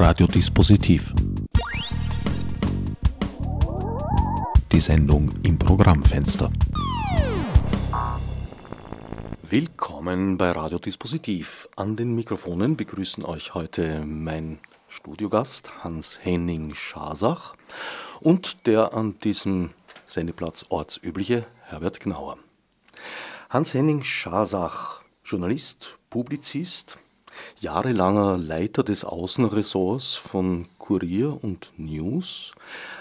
Radiodispositiv. Die Sendung im Programmfenster. Willkommen bei Radiodispositiv. An den Mikrofonen begrüßen euch heute mein Studiogast Hans-Henning Schasach und der an diesem Sendeplatz ortsübliche Herbert Gnauer. Hans-Henning Schasach, Journalist, Publizist, jahrelanger Leiter des Außenressorts von Kurier und News,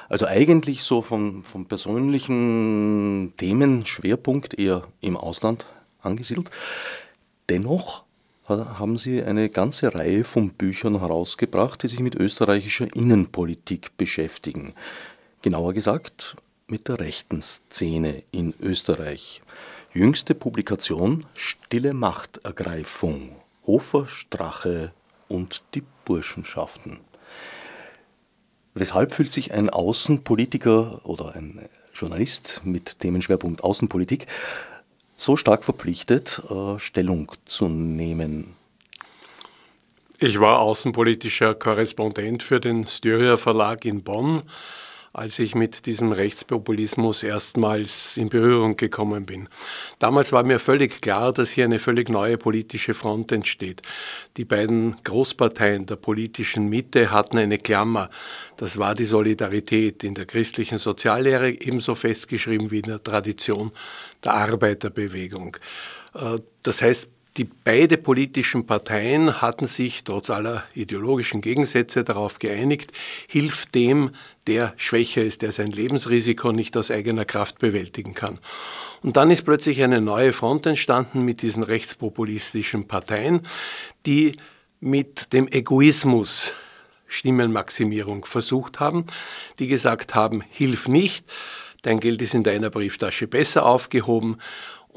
also eigentlich so vom, vom persönlichen Themenschwerpunkt eher im Ausland angesiedelt. Dennoch haben Sie eine ganze Reihe von Büchern herausgebracht, die sich mit österreichischer Innenpolitik beschäftigen. Genauer gesagt mit der rechten Szene in Österreich. Jüngste Publikation Stille Machtergreifung. Hofer, Strache und die Burschenschaften. Weshalb fühlt sich ein Außenpolitiker oder ein Journalist mit Themenschwerpunkt Außenpolitik so stark verpflichtet, äh, Stellung zu nehmen? Ich war außenpolitischer Korrespondent für den Styria Verlag in Bonn als ich mit diesem Rechtspopulismus erstmals in Berührung gekommen bin. Damals war mir völlig klar, dass hier eine völlig neue politische Front entsteht. Die beiden Großparteien der politischen Mitte hatten eine Klammer. Das war die Solidarität in der christlichen Soziallehre ebenso festgeschrieben wie in der Tradition der Arbeiterbewegung. Äh, das heißt, die beide politischen Parteien hatten sich trotz aller ideologischen Gegensätze darauf geeinigt, hilft dem, der schwächer ist, der sein Lebensrisiko nicht aus eigener Kraft bewältigen kann. Und dann ist plötzlich eine neue Front entstanden mit diesen rechtspopulistischen Parteien, die mit dem Egoismus Stimmenmaximierung versucht haben, die gesagt haben, hilf nicht, dein Geld ist in deiner Brieftasche besser aufgehoben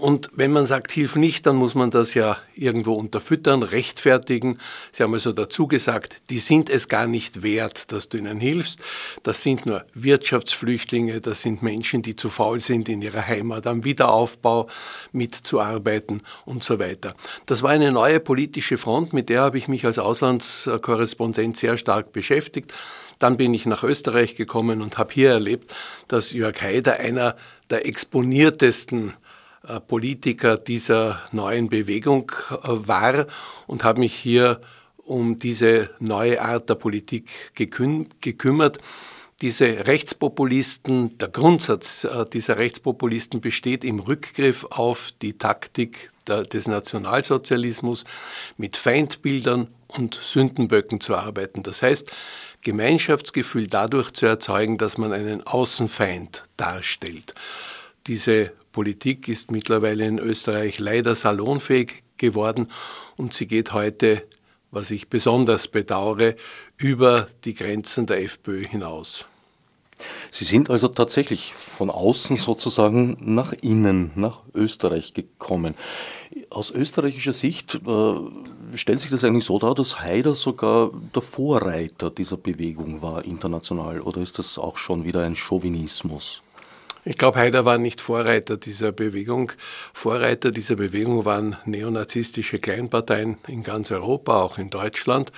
und wenn man sagt, hilf nicht, dann muss man das ja irgendwo unterfüttern, rechtfertigen. Sie haben also dazu gesagt, die sind es gar nicht wert, dass du ihnen hilfst. Das sind nur Wirtschaftsflüchtlinge, das sind Menschen, die zu faul sind, in ihrer Heimat am Wiederaufbau mitzuarbeiten und so weiter. Das war eine neue politische Front, mit der habe ich mich als Auslandskorrespondent sehr stark beschäftigt. Dann bin ich nach Österreich gekommen und habe hier erlebt, dass Jörg Haider einer der exponiertesten Politiker dieser neuen Bewegung äh, war und habe mich hier um diese neue Art der Politik gekümmert. Diese Rechtspopulisten, der Grundsatz äh, dieser Rechtspopulisten besteht im Rückgriff auf die Taktik des Nationalsozialismus, mit Feindbildern und Sündenböcken zu arbeiten. Das heißt, Gemeinschaftsgefühl dadurch zu erzeugen, dass man einen Außenfeind darstellt. Diese Politik ist mittlerweile in Österreich leider salonfähig geworden und sie geht heute, was ich besonders bedauere, über die Grenzen der FPÖ hinaus. Sie sind also tatsächlich von außen sozusagen nach innen, nach Österreich gekommen. Aus österreichischer Sicht äh, stellt sich das eigentlich so dar, dass Haider sogar der Vorreiter dieser Bewegung war international oder ist das auch schon wieder ein Chauvinismus? Ich glaube, Haider war nicht Vorreiter dieser Bewegung. Vorreiter dieser Bewegung waren neonazistische Kleinparteien in ganz Europa, auch in Deutschland.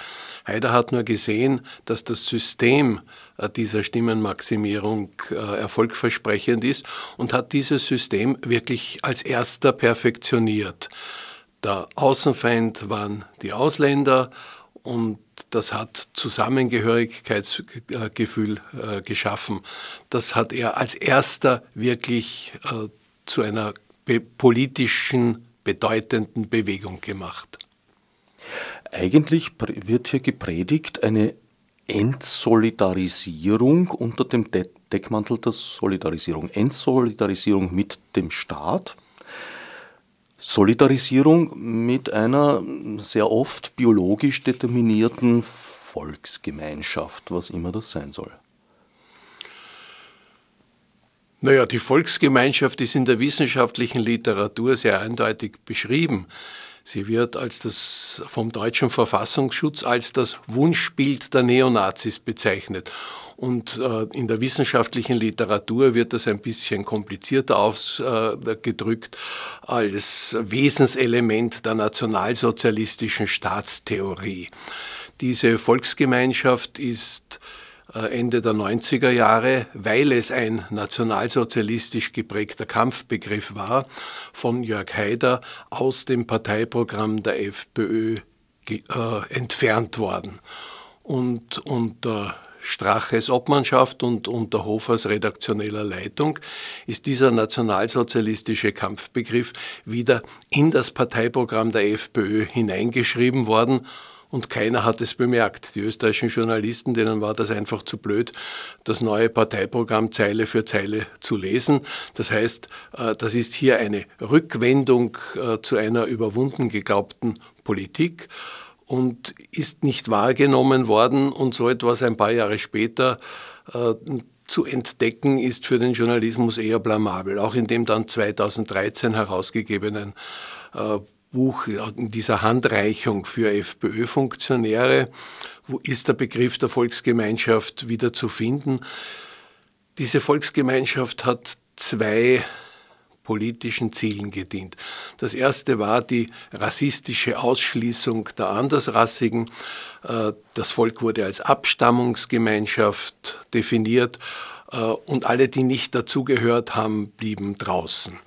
Haider hat nur gesehen, dass das System äh, dieser Stimmenmaximierung äh, erfolgversprechend ist und hat dieses System wirklich als erster perfektioniert. Der Außenfeind waren die Ausländer und das hat Zusammengehörigkeitsgefühl äh, geschaffen. Das hat er als erster wirklich äh, zu einer politischen, bedeutenden Bewegung gemacht. Eigentlich wird hier gepredigt eine Entsolidarisierung unter dem Deckmantel der Solidarisierung. Entsolidarisierung mit dem Staat, Solidarisierung mit einer sehr oft biologisch determinierten Volksgemeinschaft, was immer das sein soll. Naja, die Volksgemeinschaft ist in der wissenschaftlichen Literatur sehr eindeutig beschrieben. Sie wird als das vom deutschen Verfassungsschutz als das Wunschbild der Neonazis bezeichnet. Und äh, in der wissenschaftlichen Literatur wird das ein bisschen komplizierter ausgedrückt äh, als Wesenselement der nationalsozialistischen Staatstheorie. Diese Volksgemeinschaft ist äh, Ende der 90er Jahre, weil es ein nationalsozialistisch geprägter Kampfbegriff war, von Jörg Haider aus dem Parteiprogramm der FPÖ äh, entfernt worden. Und unter Straches Obmannschaft und unter Hofers redaktioneller Leitung ist dieser nationalsozialistische Kampfbegriff wieder in das Parteiprogramm der FPÖ hineingeschrieben worden und keiner hat es bemerkt. Die österreichischen Journalisten, denen war das einfach zu blöd, das neue Parteiprogramm Zeile für Zeile zu lesen. Das heißt, äh, das ist hier eine Rückwendung äh, zu einer überwunden geglaubten Politik und ist nicht wahrgenommen worden und so etwas ein paar Jahre später äh, zu entdecken, ist für den Journalismus eher blamabel. Auch in dem dann 2013 herausgegebenen Buch, in dieser Handreichung für FPÖ-Funktionäre, wo ist der Begriff der Volksgemeinschaft wieder zu finden. Diese Volksgemeinschaft hat zwei politischen Zielen gedient. Das erste war die rassistische Ausschließung der Andersrassigen. Äh, das Volk wurde als Abstammungsgemeinschaft definiert äh, und alle, die nicht dazugehört haben, blieben draußen.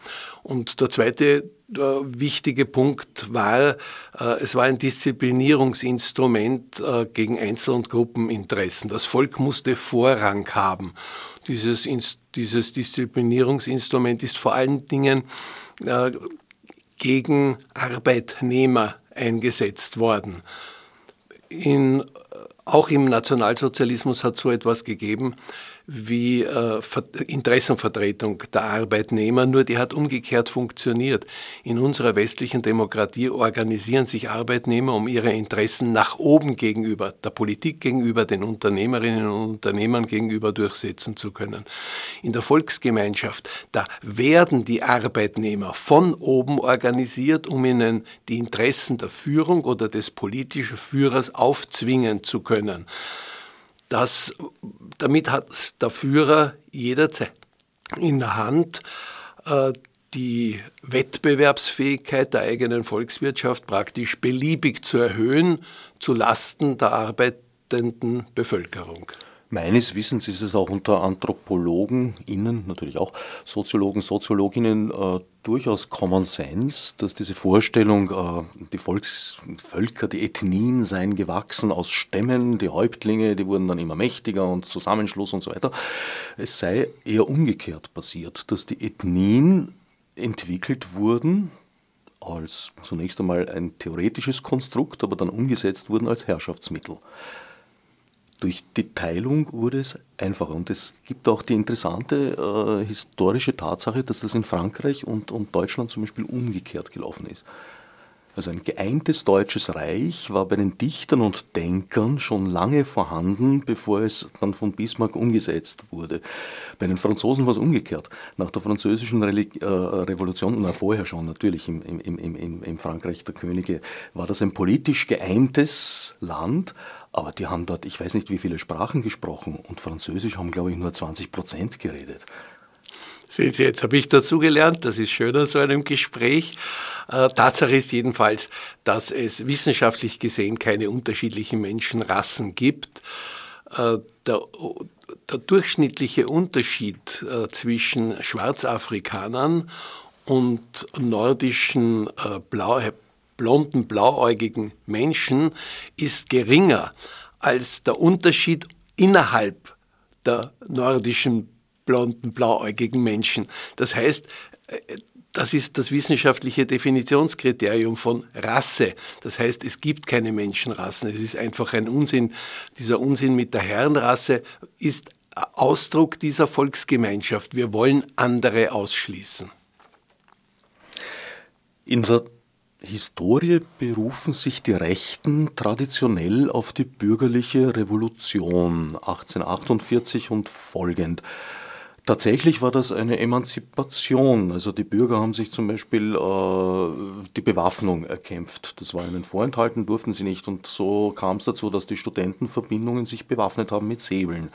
Und der zweite wichtige Punkt war, äh, es war ein Disziplinierungsinstrument äh, gegen Einzel- und Gruppeninteressen. Das Volk musste Vorrang haben. Dieses, dieses Disziplinierungsinstrument ist vor allen Dingen gegen Arbeitnehmer eingesetzt worden. In, auch im Nationalsozialismus hat so etwas gegeben wie äh, Interessenvertretung der Arbeitnehmer, nur die hat umgekehrt funktioniert. In unserer westlichen Demokratie organisieren sich Arbeitnehmer, um ihre Interessen nach oben gegenüber, der Politik gegenüber, den Unternehmerinnen und Unternehmern gegenüber durchsetzen zu können. In der Volksgemeinschaft, da werden die Arbeitnehmer von oben organisiert, um ihnen die Interessen der Führung oder des politischen Führers aufzwingen zu können das, damit hat der Führer jederzeit in der Hand, äh, die Wettbewerbsfähigkeit der eigenen Volkswirtschaft praktisch beliebig zu erhöhen, zu Lasten der arbeitenden Bevölkerung. Meines Wissens ist es auch unter Anthropologen, innen natürlich auch Soziologen, Soziologinnen äh, durchaus Common Sense, dass diese Vorstellung, äh, die Volksvölker, die Ethnien seien gewachsen aus Stämmen, die Häuptlinge, die wurden dann immer mächtiger und Zusammenschluss und so weiter, es sei eher umgekehrt passiert, dass die Ethnien entwickelt wurden als zunächst einmal ein theoretisches Konstrukt, aber dann umgesetzt wurden als Herrschaftsmittel durch die Teilung wurde es einfacher. Und es gibt auch die interessante äh, historische Tatsache, dass das in Frankreich und, und Deutschland zum Beispiel umgekehrt gelaufen ist. Also ein geeintes deutsches Reich war bei den Dichtern und Denkern schon lange vorhanden, bevor es dann von Bismarck umgesetzt wurde. Bei den Franzosen war es umgekehrt. Nach der französischen Reli äh, Revolution, na vorher schon natürlich im, im, im, im, Frankreich der Könige, war das ein politisch geeintes Land, aber die haben dort, ich weiß nicht wie viele Sprachen gesprochen und Französisch haben, glaube ich, nur 20 Prozent geredet. Sehen Sie, jetzt habe ich dazu gelernt, das ist schön an so einem Gespräch. Äh, Tatsache ist jedenfalls, dass es wissenschaftlich gesehen keine unterschiedlichen Menschenrassen gibt. Äh, der, der, durchschnittliche Unterschied äh, zwischen Schwarzafrikanern und nordischen Blau, blonden, blauäugigen Menschen ist geringer als der Unterschied innerhalb der nordischen blonden, blauäugigen Menschen. Das heißt, äh, das ist das wissenschaftliche Definitionskriterium von Rasse. Das heißt, es gibt keine Menschenrassen. Es ist einfach ein Unsinn. Dieser Unsinn mit der Herrenrasse ist Ausdruck dieser Volksgemeinschaft. Wir wollen andere ausschließen. In der Historie berufen sich die Rechten traditionell auf die bürgerliche Revolution 1848 und folgend. Tatsächlich war das eine Emanzipation. Also die Bürger haben sich zum Beispiel äh, die Bewaffnung erkämpft. Das war ihnen vorenthalten, durften sie nicht. Und so kam es dazu, dass die Studentenverbindungen sich bewaffnet haben mit Säbeln.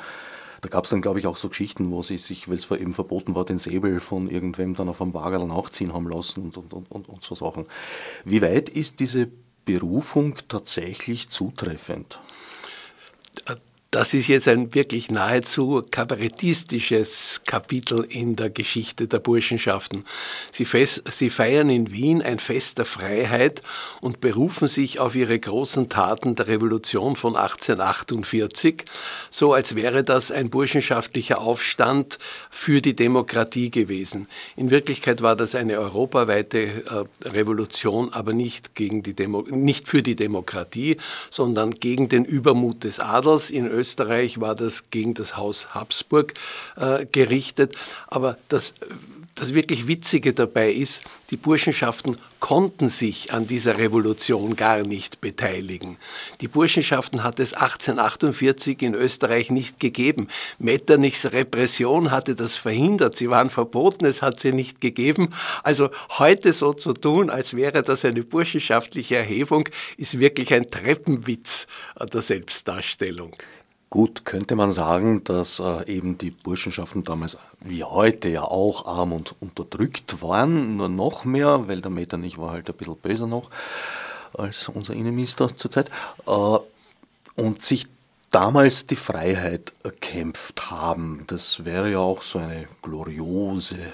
Da gab es dann, glaube ich, auch so Geschichten, wo sie sich, weil es eben verboten war, den Säbel von irgendwem dann auf einem Wagerl nachziehen haben lassen und, und, und, und so Sachen. Wie weit ist diese Berufung tatsächlich zutreffend? Das ist jetzt ein wirklich nahezu kabarettistisches Kapitel in der Geschichte der Burschenschaften. Sie, fest, sie, feiern in Wien ein Fest der Freiheit und berufen sich auf ihre großen Taten der Revolution von 1848, so als wäre das ein burschenschaftlicher Aufstand für die Demokratie gewesen. In Wirklichkeit war das eine europaweite äh, Revolution, aber nicht, gegen die Demo nicht für die Demokratie, sondern gegen den Übermut des Adels in Österreich war das gegen das Haus Habsburg äh, gerichtet. Aber das, das wirklich Witzige dabei ist, die Burschenschaften konnten sich an dieser Revolution gar nicht beteiligen. Die Burschenschaften hat es 1848 in Österreich nicht gegeben. Metternichs Repression hatte das verhindert. Sie waren verboten, es hat sie nicht gegeben. Also heute so zu tun, als wäre das eine burschenschaftliche Erhebung, ist wirklich ein Treppenwitz der Selbstdarstellung. Gut, könnte man sagen, dass äh, eben die Burschenschaften damals wie heute ja auch arm und unterdrückt waren, nur noch mehr, weil der Metternich war halt ein bisschen böser noch als unser Innenminister zurzeit, äh, und sich damals die Freiheit erkämpft haben. Das wäre ja auch so eine gloriose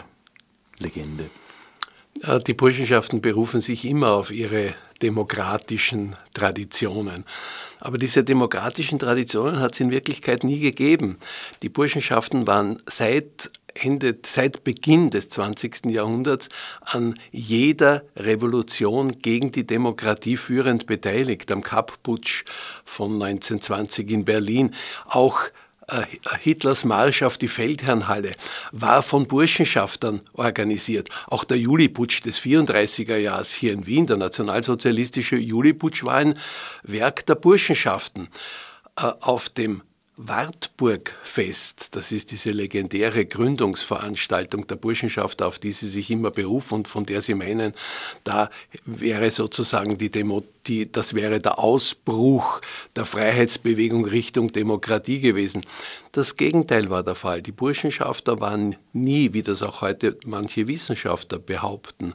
Legende. Die Burschenschaften berufen sich immer auf ihre demokratischen Traditionen. Aber diese demokratischen Traditionen hat es in Wirklichkeit nie gegeben. Die Burschenschaften waren seit Ende, seit Beginn des 20. Jahrhunderts an jeder Revolution gegen die Demokratie führend beteiligt, am Kapp-Putsch von 1920 in Berlin, auch äh, Hitlers Marsch auf die Feldherrnhalle war von Burschenschaftern organisiert. Auch der Juliputsch des 34er Jahres hier in Wien, der nationalsozialistische Juliputsch, war ein Werk der Burschenschaften. Äh, auf dem Wartburgfest, das ist diese legendäre Gründungsveranstaltung der Burschenschaft, auf die sie sich immer berufen und von der sie meinen, da wäre sozusagen die Demo die, das wäre der Ausbruch der Freiheitsbewegung Richtung Demokratie gewesen. Das Gegenteil war der Fall. Die Burschenschafter waren nie, wie das auch heute manche Wissenschaftler behaupten,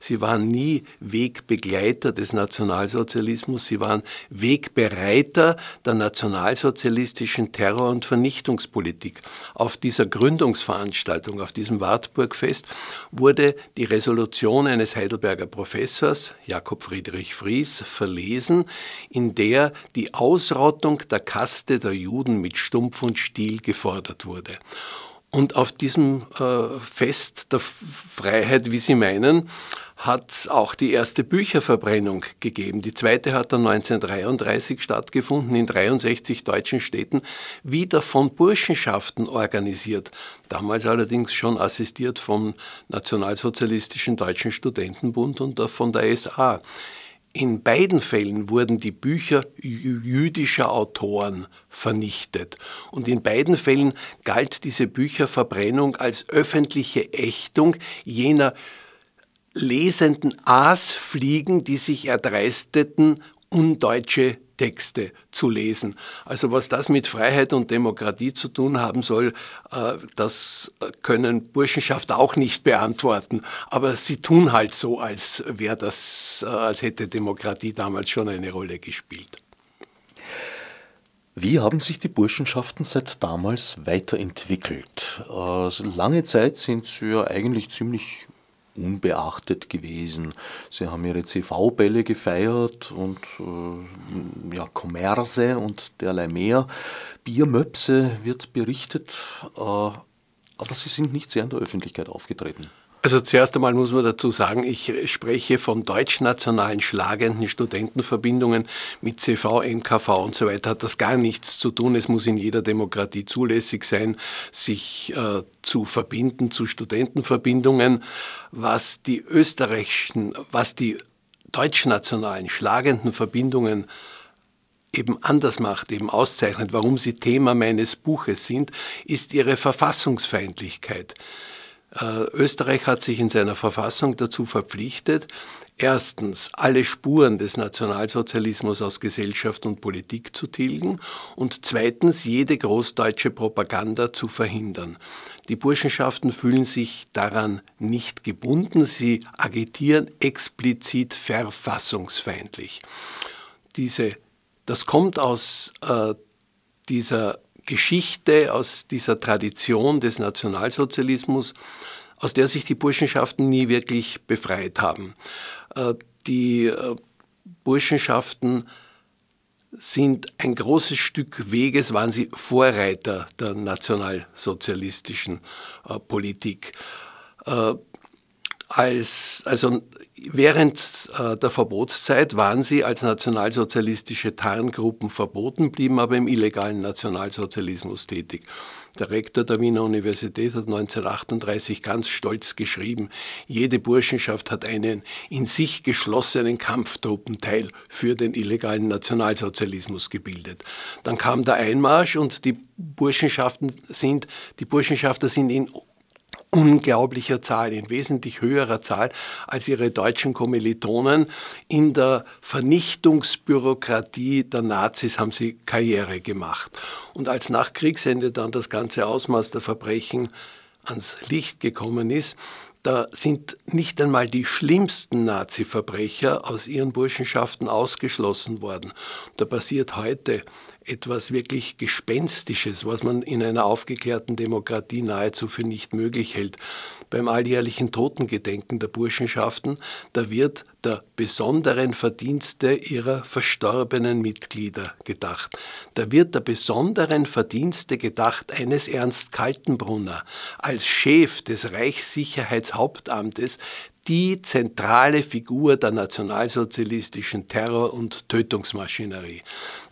sie waren nie Wegbegleiter des Nationalsozialismus, sie waren Wegbereiter der nationalsozialistischen Terror- und Vernichtungspolitik. Auf dieser Gründungsveranstaltung, auf diesem Wartburgfest, wurde die Resolution eines Heidelberger Professors, Jakob Friedrich Fries, verlesen, in der die Ausrottung der Kaste der Juden mit Stumpf und Stiel gefordert wurde. Und auf diesem äh, Fest der Freiheit, wie Sie meinen, hat es auch die erste Bücherverbrennung gegeben. Die zweite hat dann 1933 stattgefunden in 63 deutschen Städten, wieder von Burschenschaften organisiert. Damals allerdings schon assistiert vom Nationalsozialistischen Deutschen Studentenbund und von der SA. In beiden Fällen wurden die Bücher jüdischer Autoren vernichtet. Und in beiden Fällen galt diese Bücherverbrennung als öffentliche Ächtung jener lesenden Aasfliegen, die sich erdreisteten, undeutsche Texte zu lesen. Also was das mit Freiheit und Demokratie zu tun haben soll, äh, das können Burschenschafter auch nicht beantworten. Aber sie tun halt so, als wäre das, äh, als hätte Demokratie damals schon eine Rolle gespielt. Wie haben sich die Burschenschaften seit damals weiterentwickelt? Äh, lange Zeit sind sie ja eigentlich ziemlich unbeachtet gewesen. Sie haben ihre CV-Bälle gefeiert und äh, ja, Kommerse und derlei mehr. Biermöpse wird berichtet, äh, aber sie sind nicht sehr in der Öffentlichkeit aufgetreten. Also zuerst einmal muss man dazu sagen, ich spreche von deutschnationalen schlagenden Studentenverbindungen mit CV, MKV und so weiter. Hat das gar nichts zu tun. Es muss in jeder Demokratie zulässig sein, sich äh, zu verbinden zu Studentenverbindungen. Was die österreichischen, was die deutschnationalen schlagenden Verbindungen eben anders macht, eben auszeichnet, warum sie Thema meines Buches sind, ist ihre Verfassungsfeindlichkeit. Äh, Österreich hat sich in seiner Verfassung dazu verpflichtet, erstens alle Spuren des Nationalsozialismus aus Gesellschaft und Politik zu tilgen und zweitens jede großdeutsche Propaganda zu verhindern. Die Burschenschaften fühlen sich daran nicht gebunden, sie agitieren explizit verfassungsfeindlich. Diese, das kommt aus äh, dieser Geschichte, aus dieser Tradition des Nationalsozialismus, aus der sich die Burschenschaften nie wirklich befreit haben. Äh, die äh, Burschenschaften sind ein großes Stück Weges, waren sie Vorreiter der nationalsozialistischen äh, Politik. Als, also während äh, der Verbotszeit waren sie als nationalsozialistische Tarngruppen verboten, blieben aber im illegalen Nationalsozialismus tätig. Der Rektor der Wiener Universität hat 1938 ganz stolz geschrieben, jede Burschenschaft hat einen in sich geschlossenen Kampftruppenteil für den illegalen Nationalsozialismus gebildet. Dann kam der Einmarsch und die Burschenschaften sind, die Burschenschafter sind in unglaublicher Zahl, in wesentlich höherer Zahl als ihre deutschen Kommilitonen. In der Vernichtungsbürokratie der Nazis haben sie Karriere gemacht. Und als nach Kriegsende dann das ganze Ausmaß der Verbrechen ans Licht gekommen ist, da sind nicht einmal die schlimmsten Nazi-Verbrecher aus ihren Burschenschaften ausgeschlossen worden. Da passiert heute etwas wirklich Gespenstisches, was man in einer aufgeklärten Demokratie nahezu für nicht möglich hält. Beim alljährlichen Totengedenken der Burschenschaften, da wird der besonderen Verdienste ihrer verstorbenen Mitglieder gedacht. Da wird der besonderen Verdienste gedacht eines Ernst Kaltenbrunner als Chef des Reichssicherheitshauptamtes, die zentrale Figur der nationalsozialistischen Terror- und Tötungsmaschinerie.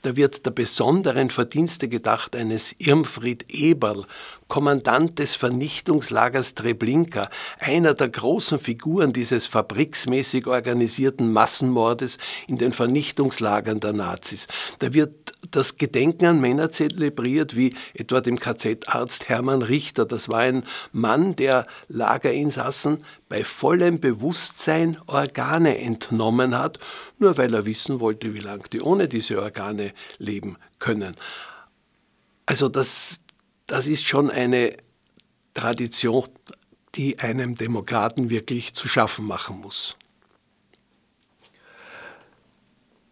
Da wird der besonderen Verdienste gedacht eines Irmfried Eberl, Kommandant des Vernichtungslagers Treblinka, einer der großen Figuren dieses fabriksmäßig organisierten Massenmordes in den Vernichtungslagern der Nazis. Da wird das Gedenken an Männer zelebriert, wie etwa dem KZ-Arzt Hermann Richter. Das war ein Mann, der Lagerinsassen bei vollem Bewusstsein Organe entnommen hat, nur weil er wissen wollte, wie lange die ohne diese Organe leben können. Also das, das ist schon eine Tradition, die einem Demokraten wirklich zu schaffen machen muss.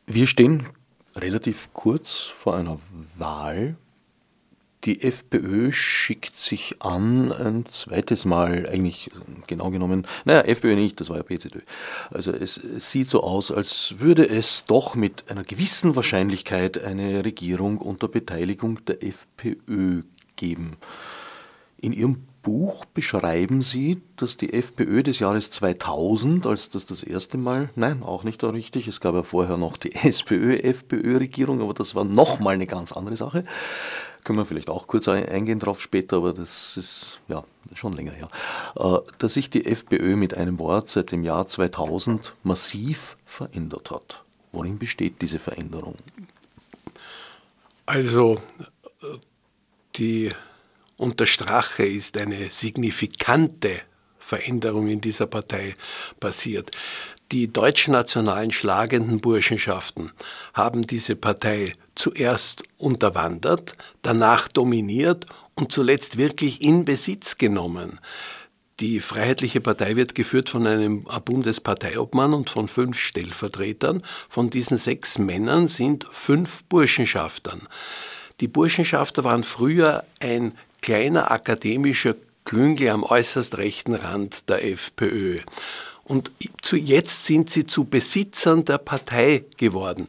Wir stehen relativ kurz vor einer Wahl. Die FPÖ schickt sich an, ein zweites Mal, eigentlich genau genommen, naja, FPÖ nicht, das war ja PZÖ. Also es sieht so aus, als würde es doch mit einer gewissen Wahrscheinlichkeit eine Regierung unter Beteiligung der FPÖ geben. In Ihrem Buch beschreiben Sie, dass die FPÖ des Jahres 2000, als das das erste Mal, nein, auch nicht richtig, es gab ja vorher noch die SPÖ-FPÖ-Regierung, aber das war nochmal eine ganz andere Sache. Können wir vielleicht auch kurz eingehen drauf später, aber das ist ja schon länger her. Äh, dass sich die FPÖ mit einem Wort seit dem Jahr 2000 massiv verändert hat. Worin besteht diese Veränderung? Also äh, die unter Strache ist eine signifikante Veränderung in dieser Partei passiert. Die deutschnationalen schlagenden Burschenschaften haben diese Partei zuerst unterwandert, danach dominiert und zuletzt wirklich in Besitz genommen. Die Freiheitliche Partei wird geführt von einem Bundesparteiobmann und von fünf Stellvertretern. Von diesen sechs Männern sind fünf Burschenschaftern. Die Burschenschafter waren früher ein kleiner akademischer Klüngel am äußerst rechten Rand der FPÖ. Und zu jetzt sind sie zu Besitzern der Partei geworden.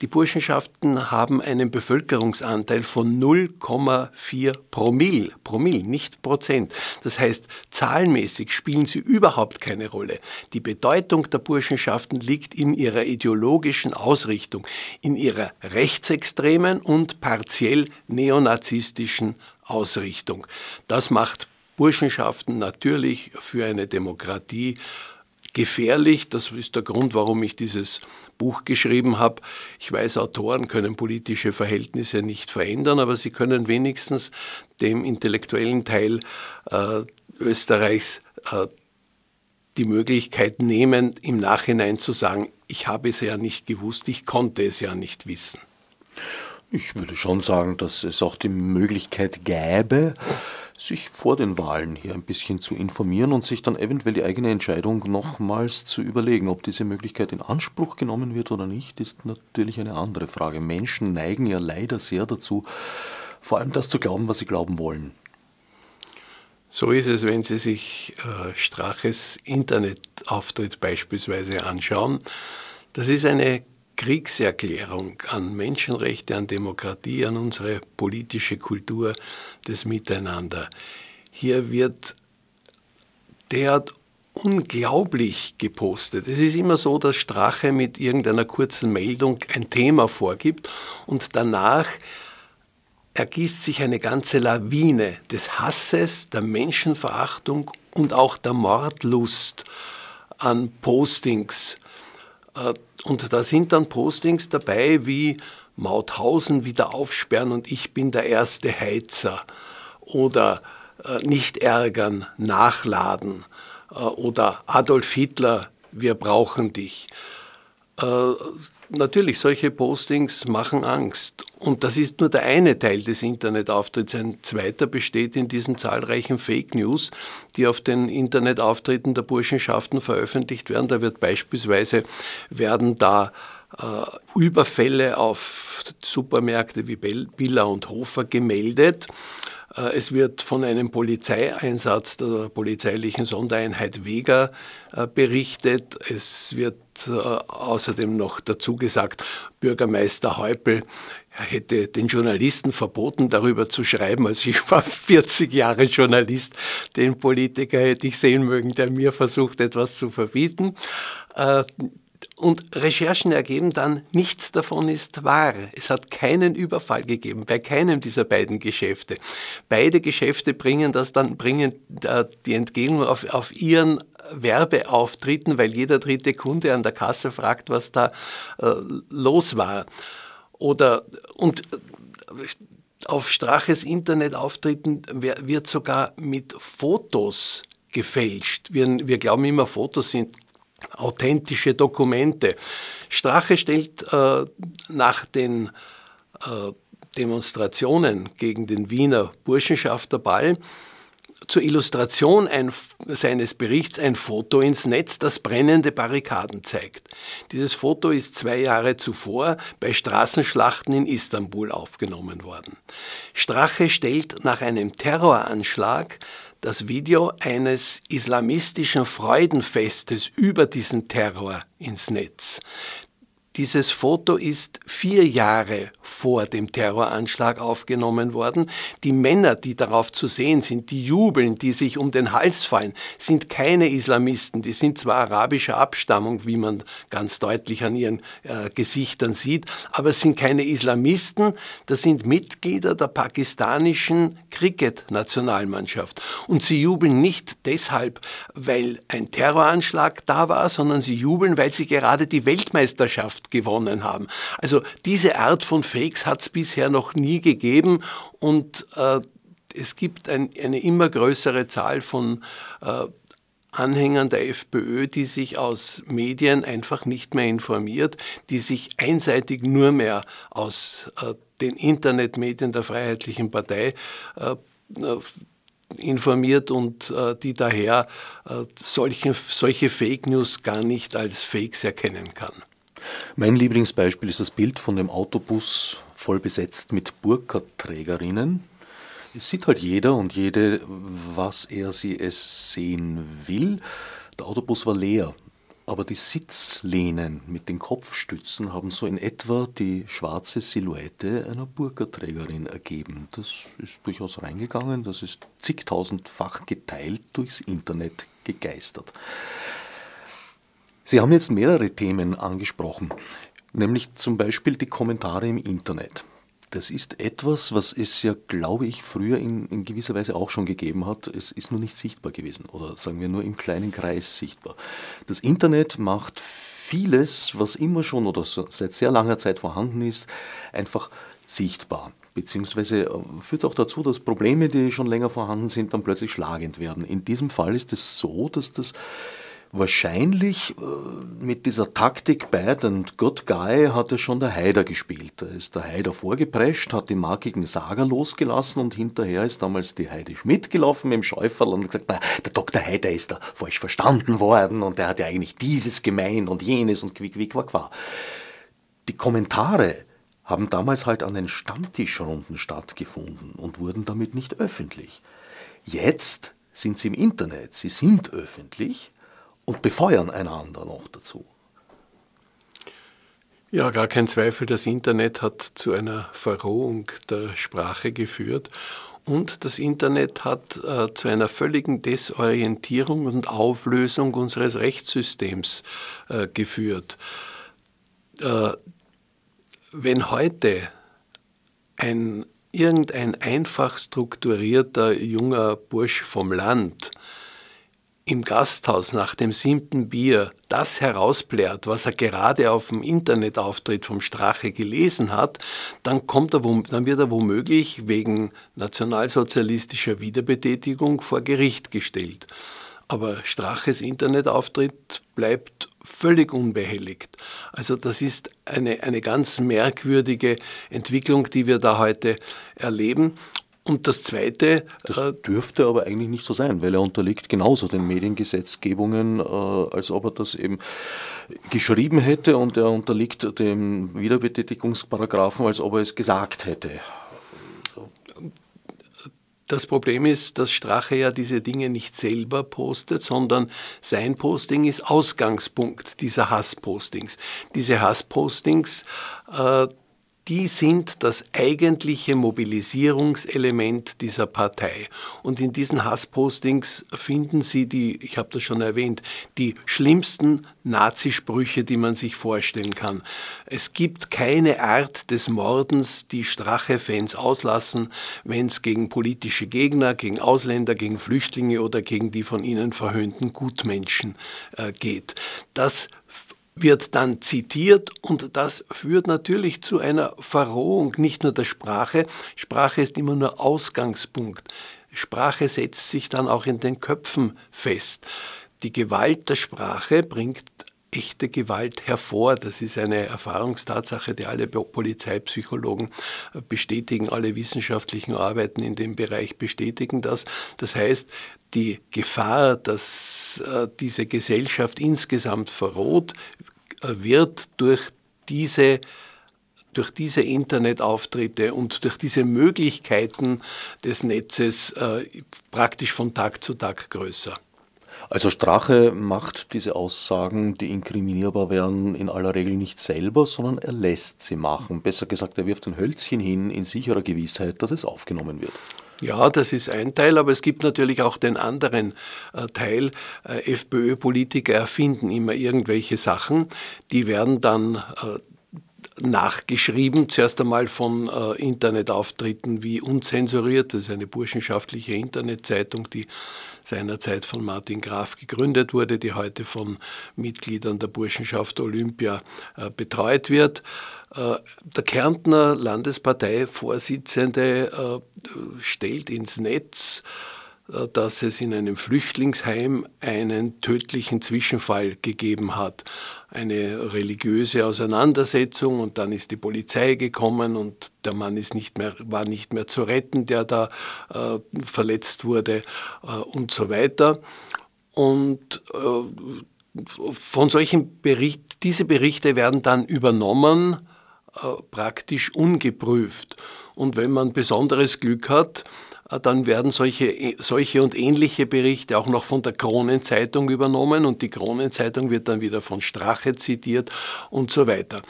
Die Burschenschaften haben einen Bevölkerungsanteil von 0,4 Promille, Promille, nicht Prozent. Das heißt, zahlenmäßig spielen sie überhaupt keine Rolle. Die Bedeutung der Burschenschaften liegt in ihrer ideologischen Ausrichtung, in ihrer rechtsextremen und partiell neonazistischen Ausrichtung. Das macht Burschenschaften natürlich für eine Demokratie gefährlich. Das ist der Grund, warum ich dieses Buch geschrieben habe. Ich weiß, Autoren können politische Verhältnisse nicht verändern, aber sie können wenigstens dem intellektuellen Teil äh, Österreichs äh, die Möglichkeit nehmen, im Nachhinein zu sagen, ich habe es ja nicht gewusst, ich konnte es ja nicht wissen. Ich würde schon sagen, dass es auch die Möglichkeit gäbe, sich vor den Wahlen hier ein bisschen zu informieren und sich dann eventuell die eigene Entscheidung nochmals zu überlegen. Ob diese Möglichkeit in Anspruch genommen wird oder nicht, ist natürlich eine andere Frage. Menschen neigen ja leider sehr dazu, vor allem das zu glauben, was sie glauben wollen. So ist es, wenn Sie sich äh, Straches Internetauftritt beispielsweise anschauen. Das ist eine Kriegserklärung an Menschenrechte, an Demokratie, an unsere politische Kultur des Miteinander. Hier wird derart unglaublich gepostet. Es ist immer so, dass Strache mit irgendeiner kurzen Meldung ein Thema vorgibt und danach ergießt sich eine ganze Lawine des Hasses, der Menschenverachtung und auch der Mordlust an Postings und da sind dann Postings dabei wie Mauthausen wieder aufsperren und ich bin der erste Heizer oder äh, nicht ärgern, nachladen äh, oder Adolf Hitler, wir brauchen dich. Natürlich, solche Postings machen Angst. Und das ist nur der eine Teil des Internetauftritts. Ein zweiter besteht in diesen zahlreichen Fake News, die auf den Internetauftritten der Burschenschaften veröffentlicht werden. Da wird beispielsweise, werden da äh, Überfälle auf Supermärkte wie Billa und Hofer gemeldet. Äh, es wird von einem Polizeieinsatz der polizeilichen Sondereinheit Vega äh, berichtet. Es wird äh, außerdem noch dazu gesagt, Bürgermeister Häupl hätte den Journalisten verboten, darüber zu schreiben. Also ich war 40 Jahre Journalist. Den Politiker hätte ich sehen mögen, der mir versucht, etwas zu verbieten. Und Recherchen ergeben dann, nichts davon ist wahr. Es hat keinen Überfall gegeben bei keinem dieser beiden Geschäfte. Beide Geschäfte bringen das dann, bringen äh, die Entgegennung auf, auf ihren Werbeauftritten, weil jeder dritte Kunde an der Kasse fragt, was da äh, los war. Oder, und äh, auf Straches Internetauftritten wird sogar mit Fotos gefälscht. Wir, wir glauben immer, Fotos sind authentische Dokumente. Strache stellt äh, nach den äh, Demonstrationen gegen den Wiener Burschenschafterball zur Illustration ein, seines Berichts ein Foto ins Netz, das brennende Barrikaden zeigt. Dieses Foto ist zwei Jahre zuvor bei Straßenschlachten in Istanbul aufgenommen worden. Strache stellt nach einem Terroranschlag das Video eines islamistischen Freudenfestes über diesen Terror ins Netz. Dieses Foto ist vier Jahre vor dem Terroranschlag aufgenommen worden. Die Männer, die darauf zu sehen sind, die jubeln, die sich um den Hals fallen, sind keine Islamisten. Die sind zwar arabischer Abstammung, wie man ganz deutlich an ihren äh, Gesichtern sieht, aber es sind keine Islamisten. Das sind Mitglieder der pakistanischen Cricket-Nationalmannschaft. Und sie jubeln nicht deshalb, weil ein Terroranschlag da war, sondern sie jubeln, weil sie gerade die Weltmeisterschaft Gesellschaft gewonnen haben. Also diese Art von Fakes hat es bisher noch nie gegeben und äh, es gibt ein, eine immer größere Zahl von äh, Anhängern der FPÖ, die sich aus Medien einfach nicht mehr informiert, die sich einseitig nur mehr aus äh, den Internetmedien der Freiheitlichen Partei äh, äh informiert und äh, die daher äh, solche, solche Fake News gar nicht als Fakes erkennen kann. Mein Lieblingsbeispiel ist das Bild von dem Autobus voll besetzt mit Burka-Trägerinnen. Es sieht halt jeder und jede, was er sie es sehen will. Der Autobus war leer, aber die Sitzlehnen mit den Kopfstützen haben so in etwa die schwarze Silhouette einer Burka-Trägerin ergeben. Das ist durchaus reingegangen, das ist zigtausendfach geteilt durchs Internet gegeistert. Sie haben jetzt mehrere Themen angesprochen, nämlich zum Beispiel die Kommentare im Internet. Das ist etwas, was es ja, glaube ich, früher in, in, gewisser Weise auch schon gegeben hat. Es ist nur nicht sichtbar gewesen oder sagen wir nur im kleinen Kreis sichtbar. Das Internet macht vieles, was immer schon oder seit sehr langer Zeit vorhanden ist, einfach sichtbar. Beziehungsweise äh, führt auch dazu, dass Probleme, die schon länger vorhanden sind, dann plötzlich schlagend werden. In diesem Fall ist es so, dass das Wahrscheinlich äh, mit dieser Taktik Bad and Good Guy hat es schon der Haider gespielt. Da ist der Haider vorgeprescht, hat die markigen Sager losgelassen und hinterher ist damals die Heide Schmidt gelaufen mit dem Schäuferl und gesagt, na, der Dr. Haider ist da falsch verstanden worden und der hat ja eigentlich dieses gemeint und jenes und quick, quick, quack, quack. Die Kommentare haben damals halt an den Stammtischrunden stattgefunden und wurden damit nicht öffentlich. Jetzt sind sie im Internet, sie sind öffentlich und befeuern einander noch dazu. Ja, gar kein Zweifel, das Internet hat zu einer Verrohung der Sprache geführt und das Internet hat äh, zu einer völligen Desorientierung und Auflösung unseres Rechtssystems äh, geführt. Äh, wenn heute ein, irgendein einfach strukturierter junger Bursch vom Land im Gasthaus nach dem siebten Bier das herausplärt, was er gerade auf dem Internetauftritt vom Strache gelesen hat, dann, kommt er, dann wird er womöglich wegen nationalsozialistischer Wiederbetätigung vor Gericht gestellt. Aber Straches Internetauftritt bleibt völlig unbehelligt. Also das ist eine, eine ganz merkwürdige Entwicklung, die wir da heute erleben. Und das Zweite. Das äh, dürfte aber eigentlich nicht so sein, weil er unterliegt genauso den Mediengesetzgebungen, äh, als ob er das eben geschrieben hätte und er unterliegt dem Wiederbetätigungsparagraphen, als ob er es gesagt hätte. Das Problem ist, dass Strache ja diese Dinge nicht selber postet, sondern sein Posting ist Ausgangspunkt dieser Hasspostings. Diese Hasspostings, äh, die sind das eigentliche Mobilisierungselement dieser Partei. Und in diesen Hasspostings finden Sie die, ich habe das schon erwähnt, die schlimmsten Nazisprüche, die man sich vorstellen kann. Es gibt keine Art des Mordens, die Strache-Fans auslassen, wenn es gegen politische Gegner, gegen Ausländer, gegen Flüchtlinge oder gegen die von ihnen verhöhnten Gutmenschen äh, geht. Das wird dann zitiert und das führt natürlich zu einer Verrohung nicht nur der Sprache. Sprache ist immer nur Ausgangspunkt. Sprache setzt sich dann auch in den Köpfen fest. Die Gewalt der Sprache bringt echte Gewalt hervor. Das ist eine Erfahrungstatsache, die alle Polizeipsychologen bestätigen, alle wissenschaftlichen Arbeiten in dem Bereich bestätigen das. Das heißt, die Gefahr, dass äh, diese Gesellschaft insgesamt verroht äh, wird durch diese durch diese Internetauftritte und durch diese Möglichkeiten des Netzes äh, praktisch von Tag zu Tag größer. Also Strache macht diese Aussagen, die inkriminierbar wären, in aller Regel nicht selber, sondern er lässt sie machen. Besser gesagt, er wirft ein Hölzchen hin in sicherer Gewissheit, dass es aufgenommen wird. Ja, das ist ein Teil, aber es gibt natürlich auch den anderen äh, Teil. Äh, FPÖ-Politiker erfinden immer irgendwelche Sachen, die werden dann äh, nachgeschrieben, zuerst einmal von äh, Internetauftritten wie Unzensuriert, das ist eine burschenschaftliche Internetzeitung, die seinerzeit von Martin Graf gegründet wurde, die heute von Mitgliedern der Burschenschaft Olympia äh, betreut wird. Äh, der Kärntner Landesparteivorsitzende äh, stellt ins Netz, äh, dass es in einem Flüchtlingsheim einen tödlichen Zwischenfall gegeben hat. Eine religiöse Auseinandersetzung und dann ist die Polizei gekommen und der Mann ist nicht mehr, war nicht mehr zu retten, der da äh, verletzt wurde äh, und so weiter. Und äh, von solchen Berichten, diese Berichte werden dann übernommen, praktisch ungeprüft. Und wenn man besonderes Glück hat, äh, dann werden solche, solche und ähnliche Berichte auch noch von der Kronenzeitung übernommen und die Kronenzeitung wird dann wieder von Strache zitiert und so weiter.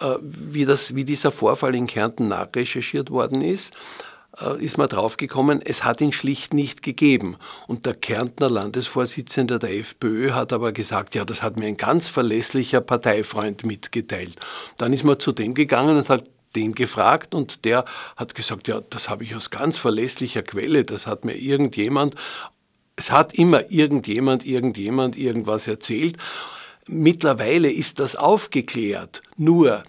Äh, wie, das, wie dieser Vorfall in Kärnten nachrecherchiert worden ist, äh, ist man draufgekommen, es hat ihn schlicht nicht gegeben. Und der Kärntner Landesvorsitzende der FPÖ hat aber gesagt, ja, das hat mir ein ganz verlässlicher Parteifreund mitgeteilt. Dann ist man zu dem gegangen und hat den gefragt und der hat gesagt, ja, das habe ich aus ganz verlässlicher Quelle, das hat mir irgendjemand, es hat immer irgendjemand, irgendjemand irgendwas erzählt. Mittlerweile ist das aufgeklärt, nur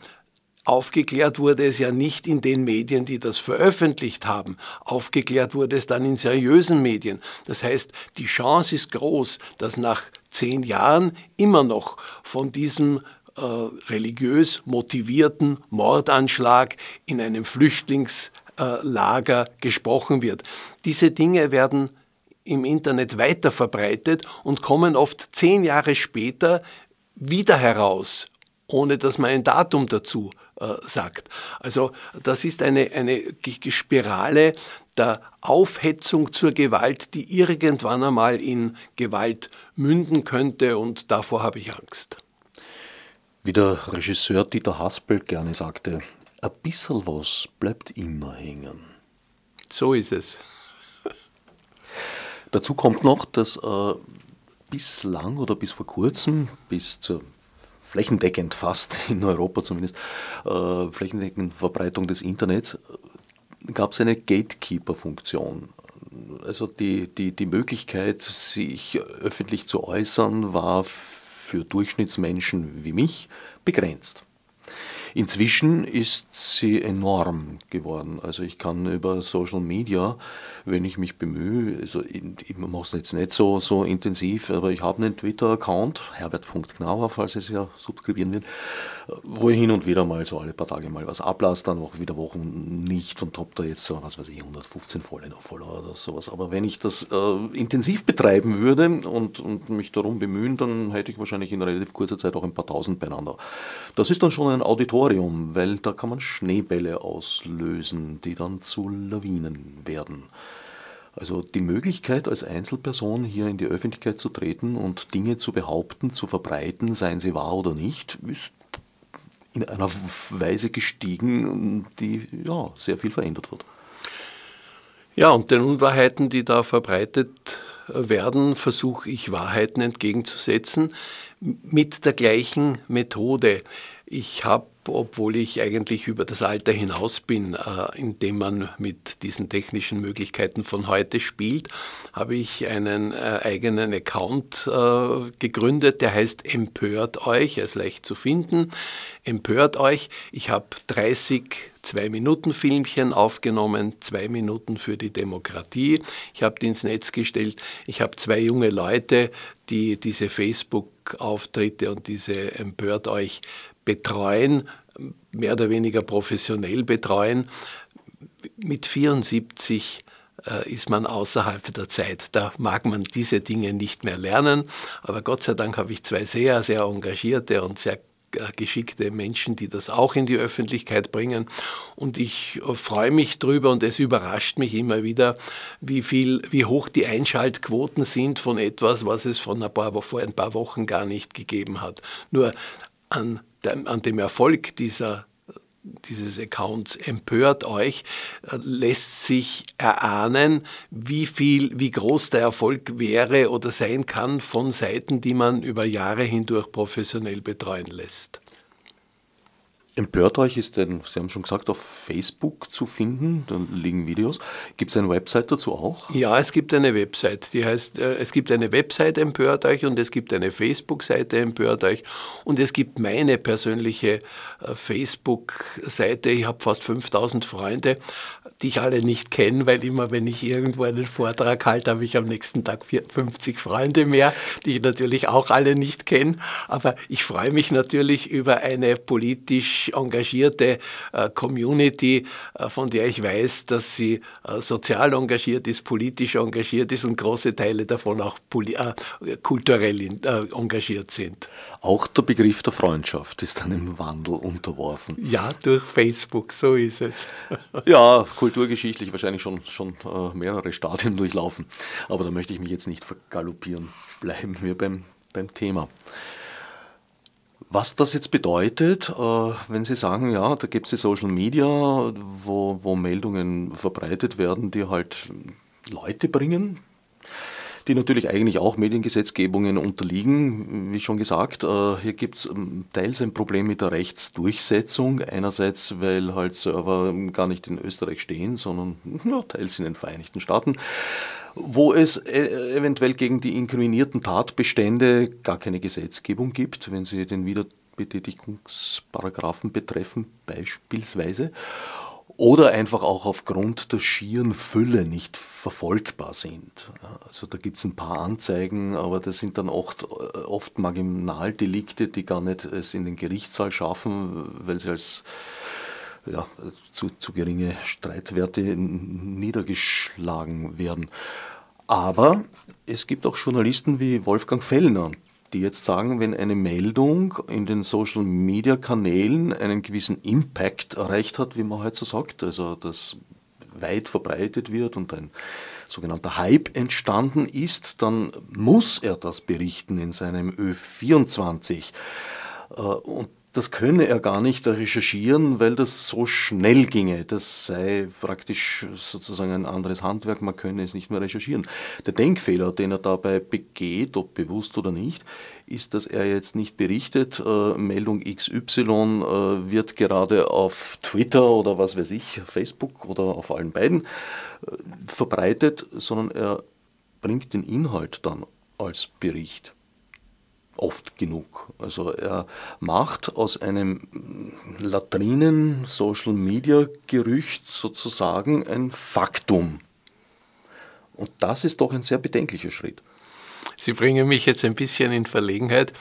Aufgeklärt wurde es ja nicht in den Medien, die das veröffentlicht haben. Aufgeklärt wurde es dann in seriösen Medien. Das heißt, die Chance ist groß, dass nach zehn Jahren immer noch von diesem äh, religiös motivierten Mordanschlag in einem Flüchtlingslager äh, gesprochen wird. Diese Dinge werden im Internet weiter verbreitet und kommen oft zehn Jahre später wieder heraus, ohne dass man ein Datum dazu äh, sagt. Also das ist eine, eine Spirale der Aufhetzung zur Gewalt, die irgendwann einmal in Gewalt münden könnte und davor habe ich Angst. Wie der Regisseur Dieter Haspel gerne sagte, ein bisschen was bleibt immer hängen. So ist es. Dazu kommt noch, dass äh, bislang oder bis vor kurzem, bis zur flächendeckend fast in Europa zumindest, äh, flächendeckend Verbreitung des Internets, gab es eine Gatekeeper-Funktion. Also die, die, die Möglichkeit, sich öffentlich zu äußern, war für Durchschnittsmenschen wie mich begrenzt. Inzwischen ist sie enorm geworden. Also ich kann über Social Media, wenn ich mich bemühe, also ich mache es jetzt nicht so, so intensiv, aber ich habe einen Twitter-Account, herbert.knauer, falls es ja subskribieren wird, wo ich hin und wieder mal so alle paar Tage mal was ablasse, dann auch wieder Wochen nicht und habe da jetzt so, was weiß ich, 115 Follower oder sowas. Aber wenn ich das äh, intensiv betreiben würde und, und mich darum bemühen, dann hätte ich wahrscheinlich in relativ kurzer Zeit auch ein paar tausend beieinander. Das ist dann schon ein Auditor Laboratorium, weil da kann man Schneebälle auslösen, die dann zu Lawinen werden. Also die Möglichkeit als Einzelperson hier in die Öffentlichkeit zu treten und Dinge zu behaupten, zu verbreiten, seien sie wahr oder nicht, ist in einer Weise gestiegen, die ja, sehr viel verändert wird. Ja, und den Unwahrheiten, die da verbreitet werden, versuche ich Wahrheiten entgegenzusetzen mit der gleichen Methode. Ich habe obwohl ich eigentlich über das Alter hinaus bin, äh, in dem man mit diesen technischen Möglichkeiten von heute spielt, habe ich einen äh, eigenen Account äh, gegründet, der heißt Empört euch, er ist leicht zu finden. Empört euch. Ich habe 30 Zwei-Minuten-Filmchen aufgenommen, zwei Minuten für die Demokratie. Ich habe die ins Netz gestellt. Ich habe zwei junge Leute, die diese Facebook-Auftritte und diese Empört euch betreuen, mehr oder weniger professionell betreuen. Mit 74 äh, ist man außerhalb der Zeit. Da mag man diese Dinge nicht mehr lernen. Aber Gott sei Dank habe ich zwei sehr, sehr engagierte und sehr äh, geschickte Menschen, die das auch in die Öffentlichkeit bringen. Und ich äh, freue mich drüber und es überrascht mich immer wieder, wie viel, wie hoch die Einschaltquoten sind von etwas, was es von ein paar, vor ein paar Wochen gar nicht gegeben hat. Nur an an dem Erfolg dieser dieses Accounts empört euch, äh, lässt sich erahnen, wie viel, wie groß der Erfolg wäre oder sein kann von Seiten, die man über Jahre hindurch professionell betreuen lässt. Empört euch ist ein, Sie haben schon gesagt, auf Facebook zu finden, da liegen Videos. Gibt es eine Website dazu auch? Ja, es gibt eine Website, die heißt, äh, es gibt eine Website Empört euch und es gibt eine Facebook-Seite Empört euch und es gibt meine persönliche äh, Facebook-Seite. Ich habe fast 5000 Freunde, die ich alle nicht kenne, weil immer, wenn ich irgendwo einen Vortrag halte, habe ich am nächsten Tag 50 Freunde mehr, die ich natürlich auch alle nicht kenne. Aber ich freue mich natürlich über eine politisch engagierte äh, Community, äh, von der ich weiß, dass sie äh, sozial engagiert ist, politisch engagiert ist und große Teile davon auch kulturell engagiert sind. Auch der Begriff der Freundschaft ist einem Wandel unterworfen. Ja, durch Facebook, so ist es. ja, kulturgeschichtlich wahrscheinlich schon, schon mehrere Stadien durchlaufen. Aber da möchte ich mich jetzt nicht vergaloppieren. Bleiben wir beim, beim Thema. Was das jetzt bedeutet, äh, wenn Sie sagen, ja, da gibt es die Social Media, wo, wo Meldungen verbreitet werden, die halt Leute bringen, die natürlich eigentlich auch Mediengesetzgebungen unterliegen. Wie schon gesagt, äh, hier gibt es ähm, teils ein Problem mit der Rechtsdurchsetzung. Einerseits, weil halt Server gar nicht in Österreich stehen, sondern ja, teils in den Vereinigten Staaten wo es äh, eventuell gegen die inkriminierten Tatbestände gar keine Gesetzgebung gibt, wenn sie den Wiederbetätigungsparagraphen betreffen beispielsweise oder einfach auch aufgrund der schieren Fülle nicht verfolgbar sind. Also da gibt es ein paar Anzeigen, aber das sind dann oft, oft Marginaldelikte, die gar nicht es in den Gerichtssaal schaffen, weil sie als ja, zu, zu geringe Streitwerte niedergeschlagen werden. Aber es gibt auch Journalisten wie Wolfgang Fellner, die jetzt sagen, wenn eine Meldung in den Social-Media-Kanälen einen gewissen Impact erreicht hat, wie man heute so sagt, also dass weit verbreitet wird und ein sogenannter Hype entstanden ist, dann muss er das berichten in seinem Ö24. Äh, und das könne er gar nicht recherchieren, weil das so schnell ginge. Das sei praktisch sozusagen ein anderes Handwerk, man könne es nicht mehr recherchieren. Der Denkfehler, den er dabei begeht, ob bewusst oder nicht, ist, dass er jetzt nicht berichtet, äh, Meldung XY äh, wird gerade auf Twitter oder was weiß ich, Facebook oder auf allen beiden äh, verbreitet, sondern er bringt den Inhalt dann als Bericht oft genug. Also er macht aus einem Latrinen-Social-Media-Gerücht sozusagen ein Faktum. Und das ist doch ein sehr bedenklicher Schritt. Sie bringen mich jetzt ein bisschen in Verlegenheit,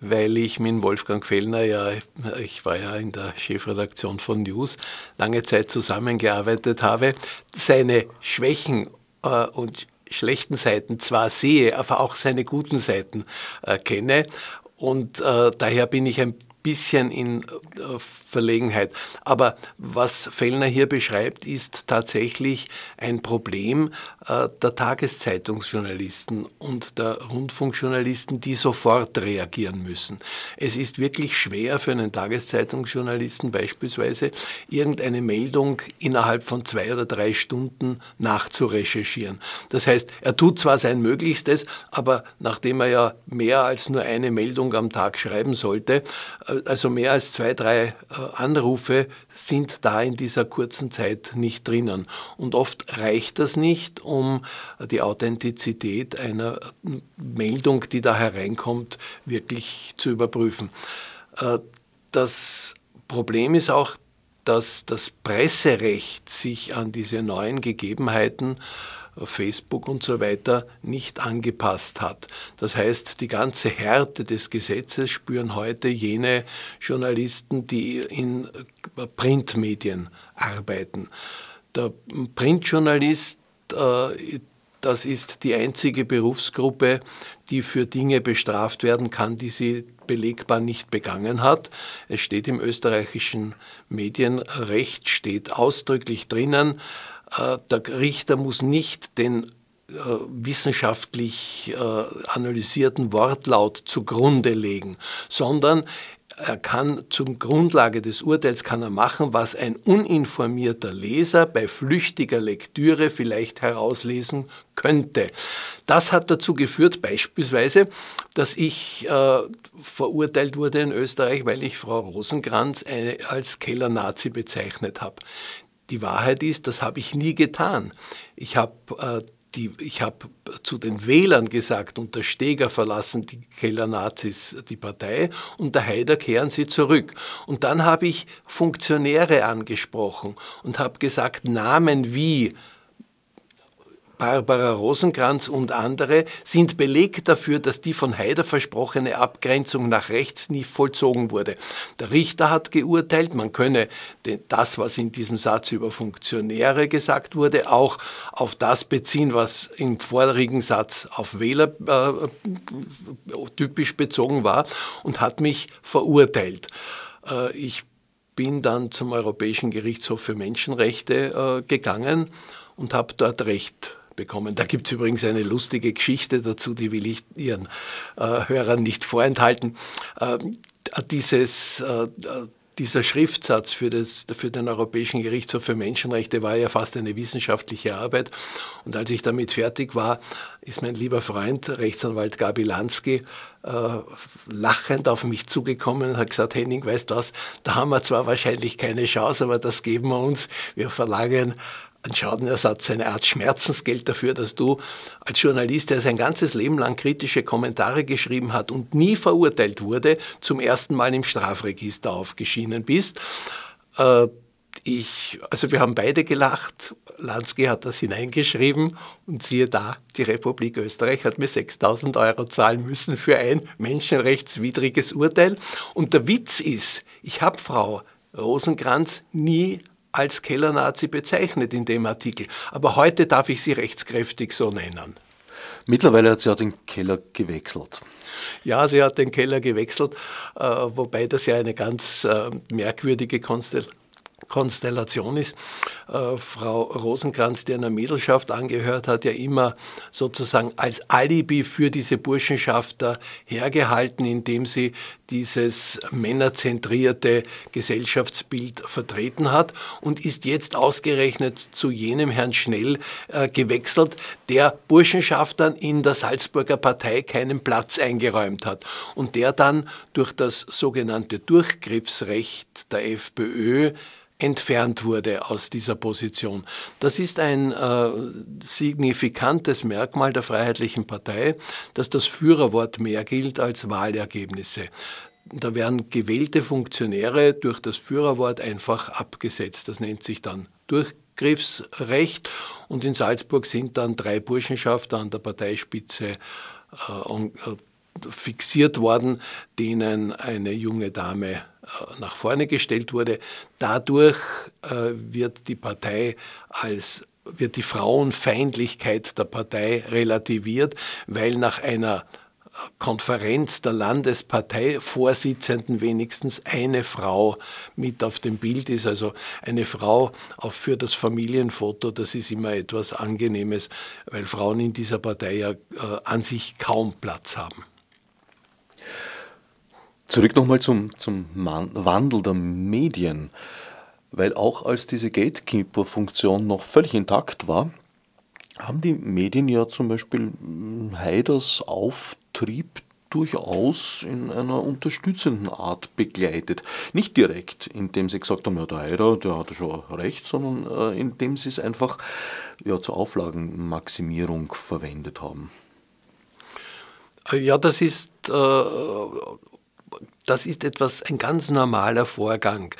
weil ich mit Wolfgang Fellner ja, ich war ja in der Chefredaktion von News, lange Zeit zusammengearbeitet habe, seine Schwächen äh, und schlechten Seiten zwar sehe, aber auch seine guten Seiten äh, kenne. Und äh, daher bin ich ein bisschen in äh, Verlegenheit. Aber was Fellner hier beschreibt, ist tatsächlich ein Problem äh, der Tageszeitungsjournalisten und der Rundfunkjournalisten, die sofort reagieren müssen. Es ist wirklich schwer für einen Tageszeitungsjournalisten beispielsweise, irgendeine Meldung innerhalb von zwei oder drei Stunden nachzurecherchieren. Das heißt, er tut zwar sein Möglichstes, aber nachdem er ja mehr als nur eine Meldung am Tag schreiben sollte, äh, also mehr als zwei, drei Anrufe sind da in dieser kurzen Zeit nicht drinnen. Und oft reicht das nicht, um die Authentizität einer Meldung, die da hereinkommt, wirklich zu überprüfen. Äh, das Problem ist auch, dass das Presserecht sich an diese neuen Gegebenheiten Facebook und so weiter nicht angepasst hat. Das heißt, die ganze Härte des Gesetzes spüren heute jene Journalisten, die in Printmedien arbeiten. Der Printjournalist, äh, das ist die einzige Berufsgruppe, die für Dinge bestraft werden kann, die sie belegbar nicht begangen hat. Es steht im österreichischen Medienrecht, steht ausdrücklich drinnen, der Richter muss nicht den äh, wissenschaftlich äh, analysierten Wortlaut zugrunde legen, sondern er kann zum Grundlage des Urteils kann er machen, was ein uninformierter Leser bei flüchtiger Lektüre vielleicht herauslesen könnte. Das hat dazu geführt, beispielsweise, dass ich äh, verurteilt wurde in Österreich, weil ich Frau Rosenkranz eine, als Keller-Nazi bezeichnet habe. Die Wahrheit ist, das habe ich nie getan. Ich habe äh, die, ich habe zu den Wählern gesagt, unter Steger verlassen die Keller-Nazis die Partei, unter Haider kehren sie zurück. Und dann habe ich Funktionäre angesprochen und habe gesagt, Namen wie Barbara Rosenkranz und andere sind Beleg dafür, dass die von Haider versprochene Abgrenzung nach rechts nie vollzogen wurde. Der Richter hat geurteilt, man könne das, was in diesem Satz über Funktionäre gesagt wurde, auch auf das beziehen, was im vorigen Satz auf Wähler äh, typisch bezogen war und hat mich verurteilt. Äh, ich bin dann zum Europäischen Gerichtshof für Menschenrechte äh, gegangen und habe dort Recht bekommen. Da gibt es übrigens eine lustige Geschichte dazu, die will ich Ihren äh, Hörern nicht vorenthalten. Äh, dieses, äh, dieser Schriftsatz für, das, für den Europäischen Gerichtshof für Menschenrechte war ja fast eine wissenschaftliche Arbeit. Und als ich damit fertig war, ist mein lieber Freund, Rechtsanwalt Gabi Lansky, äh, lachend auf mich zugekommen und hat gesagt, Henning, weißt du was, da haben wir zwar wahrscheinlich keine Chance, aber das geben wir uns. Wir verlangen einen Schadenersatz, eine Art Schmerzensgeld dafür, dass du als Journalist, der sein ganzes Leben lang kritische Kommentare geschrieben hat und nie verurteilt wurde, zum ersten Mal im Strafregister aufgeschienen bist. Äh, ich, also wir haben beide gelacht. Lansky hat das hineingeschrieben und siehe da, die Republik Österreich hat mir 6000 Euro zahlen müssen für ein menschenrechtswidriges Urteil. Und der Witz ist, ich habe Frau Rosenkranz nie als Kellernazi bezeichnet in dem Artikel. Aber heute darf ich sie rechtskräftig so nennen. Mittlerweile hat sie auch den Keller gewechselt. Ja, sie hat den Keller gewechselt, äh, wobei das ja eine ganz äh, merkwürdige Konstellation Konstellation ist. Äh, Frau Rosenkranz, die einer Mädelschaft angehört hat, ja immer sozusagen als Alibi für diese Burschenschafter hergehalten, indem sie dieses männerzentrierte Gesellschaftsbild vertreten hat und ist jetzt ausgerechnet zu jenem Herrn Schnell äh, gewechselt, der Burschenschaftern in der Salzburger Partei keinen Platz eingeräumt hat und der dann durch das sogenannte Durchgriffsrecht der FPÖ entfernt wurde aus dieser Position. Das ist ein äh, signifikantes Merkmal der Freiheitlichen Partei, dass das Führerwort mehr gilt als Wahlergebnisse. Da werden gewählte Funktionäre durch das Führerwort einfach abgesetzt. Das nennt sich dann Durchgriffsrecht. Und in Salzburg sind dann drei Burschenschafter an der Parteispitze äh, äh fixiert worden, denen eine junge Dame nach vorne gestellt wurde. Dadurch äh, wird die Partei als wird die Frauenfeindlichkeit der Partei relativiert, weil nach einer Konferenz der Landesparteivorsitzenden wenigstens eine Frau mit auf dem Bild ist. Also eine Frau auch für das Familienfoto, das ist immer etwas Angenehmes, weil Frauen in dieser Partei ja äh, an sich kaum Platz haben. Zurück nochmal zum, zum Wandel der Medien, weil auch als diese Gatekeeper-Funktion noch völlig intakt war, haben die Medien ja zum Beispiel hm, Haiders Auftrieb durchaus in einer unterstützenden Art begleitet. Nicht direkt, indem sie gesagt haben, ja, der Haider, der hatte schon recht, sondern äh, indem sie es einfach ja, zur Auflagenmaximierung verwendet haben. Ja, das ist äh, das ist etwas, ein ganz normaler Vorgang.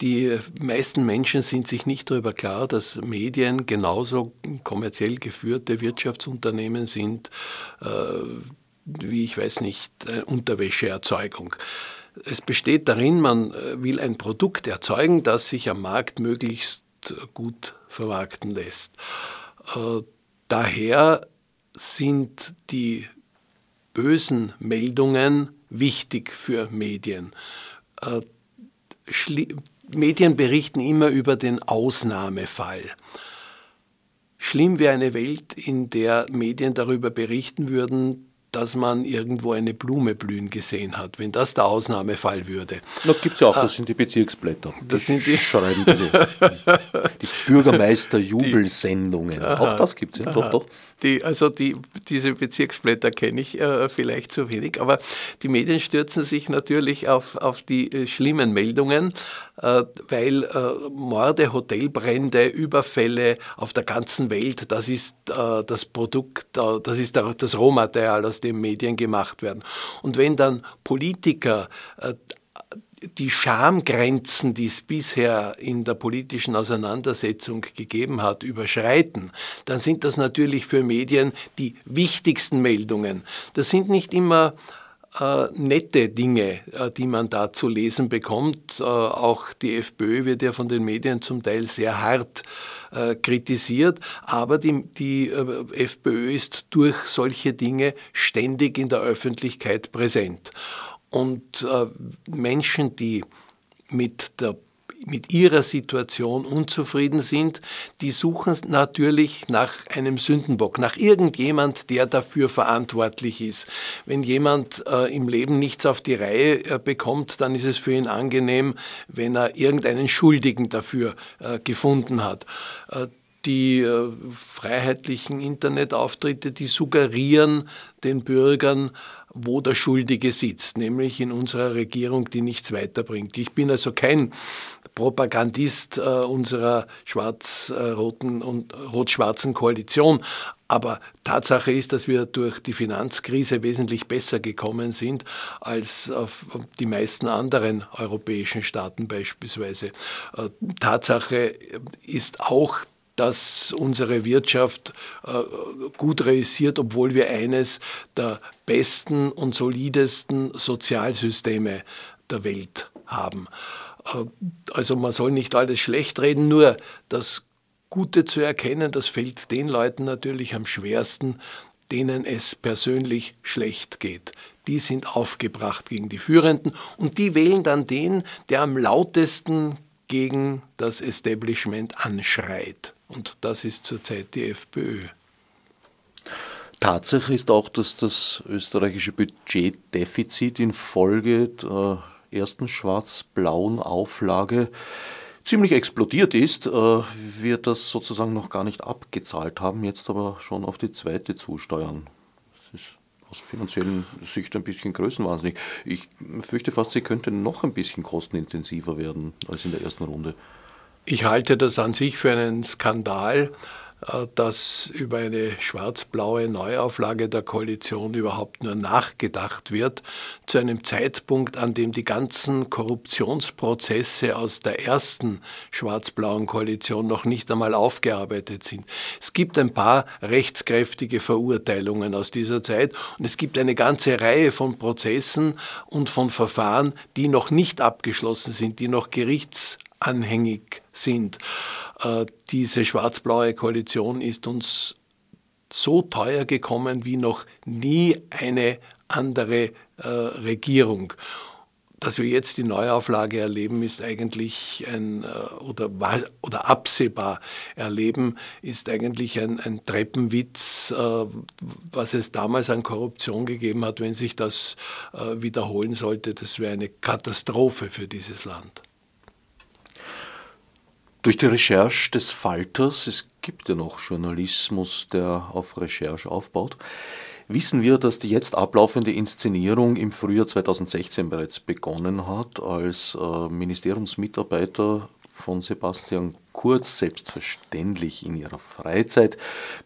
Die meisten Menschen sind sich nicht darüber klar, dass Medien genauso kommerziell geführte Wirtschaftsunternehmen sind, äh, wie ich weiß nicht, äh, Unterwäscheerzeugung. Es besteht darin, man äh, will ein Produkt erzeugen, das sich am Markt möglichst gut vermarkten lässt. Äh, daher sind die bösen Meldungen wichtig für Medien. Äh, Medien berichten immer über den Ausnahmefall. Schlimm wäre eine Welt, in der Medien darüber berichten würden, dass man irgendwo eine Blume blühen gesehen hat, wenn das der Ausnahmefall würde. Da gibt es ja auch, das ah, sind die Bezirksblätter. Das sind die schreiben diese, die Bürgermeister-Jubelsendungen. Auch das gibt es ja, doch, doch. Die, also die, diese Bezirksblätter kenne ich äh, vielleicht zu wenig, aber die Medien stürzen sich natürlich auf, auf die äh, schlimmen Meldungen, äh, weil äh, Morde, Hotelbrände, Überfälle auf der ganzen Welt, das ist äh, das Produkt, äh, das ist das Rohmaterial, aus dem Medien gemacht werden. Und wenn dann Politiker die Schamgrenzen, die es bisher in der politischen Auseinandersetzung gegeben hat, überschreiten, dann sind das natürlich für Medien die wichtigsten Meldungen. Das sind nicht immer äh, nette Dinge, äh, die man da zu lesen bekommt. Äh, auch die FPÖ wird ja von den Medien zum Teil sehr hart äh, kritisiert, aber die, die äh, FPÖ ist durch solche Dinge ständig in der Öffentlichkeit präsent. Und äh, Menschen, die mit der mit ihrer Situation unzufrieden sind, die suchen natürlich nach einem Sündenbock, nach irgendjemand, der dafür verantwortlich ist. Wenn jemand äh, im Leben nichts auf die Reihe äh, bekommt, dann ist es für ihn angenehm, wenn er irgendeinen Schuldigen dafür äh, gefunden hat. Äh, die äh, freiheitlichen Internetauftritte, die suggerieren den Bürgern, wo der Schuldige sitzt, nämlich in unserer Regierung, die nichts weiterbringt. Ich bin also kein Propagandist äh, unserer schwarz-roten und rot-schwarzen Koalition. Aber Tatsache ist, dass wir durch die Finanzkrise wesentlich besser gekommen sind als die meisten anderen europäischen Staaten beispielsweise. Äh, Tatsache ist auch, dass unsere Wirtschaft äh, gut realisiert, obwohl wir eines der besten und solidesten Sozialsysteme der Welt haben. Äh, also man soll nicht alles schlecht reden, nur das Gute zu erkennen, das fällt den Leuten natürlich am schwersten, denen es persönlich schlecht geht. Die sind aufgebracht gegen die Führenden und die wählen dann den, der am lautesten gegen das Establishment anschreit. Und das ist zurzeit die FPÖ. Tatsache ist auch, dass das österreichische Budgetdefizit infolge der ersten schwarz-blauen Auflage ziemlich explodiert ist, äh, wir das sozusagen noch gar nicht abgezahlt haben, jetzt aber schon auf die zweite zusteuern. Das ist aus finanziellen Sicht ein bisschen größenwahnsinnig. Ich fürchte fast, sie könnte noch ein bisschen kostenintensiver werden als in der ersten Runde. Ich halte das an sich für einen Skandal, äh, dass über eine schwarz-blaue Neuauflage der Koalition überhaupt nur nachgedacht wird, zu einem Zeitpunkt, an dem die ganzen Korruptionsprozesse aus der ersten schwarz-blauen Koalition noch nicht einmal aufgearbeitet sind. Es gibt ein paar rechtskräftige Verurteilungen aus dieser Zeit und es gibt eine ganze Reihe von Prozessen und von Verfahren, die noch nicht abgeschlossen sind, die noch gerichts anhängig sind. Äh, diese schwarz-blaue Koalition ist uns so teuer gekommen wie noch nie eine andere äh, Regierung. Dass wir jetzt die Neuauflage erleben, ist eigentlich ein, äh, oder, oder absehbar erleben, ist eigentlich ein, ein Treppenwitz, was es damals an Korruption gegeben hat. Wenn sich das wiederholen sollte, das wäre eine Katastrophe für dieses Land. Durch die Recherche des Falters, es gibt ja noch Journalismus, der auf Recherche aufbaut, wissen wir, dass die jetzt ablaufende Inszenierung im Frühjahr 2016 bereits begonnen hat, als äh, Ministeriumsmitarbeiter von Sebastian Kurz selbstverständlich in ihrer Freizeit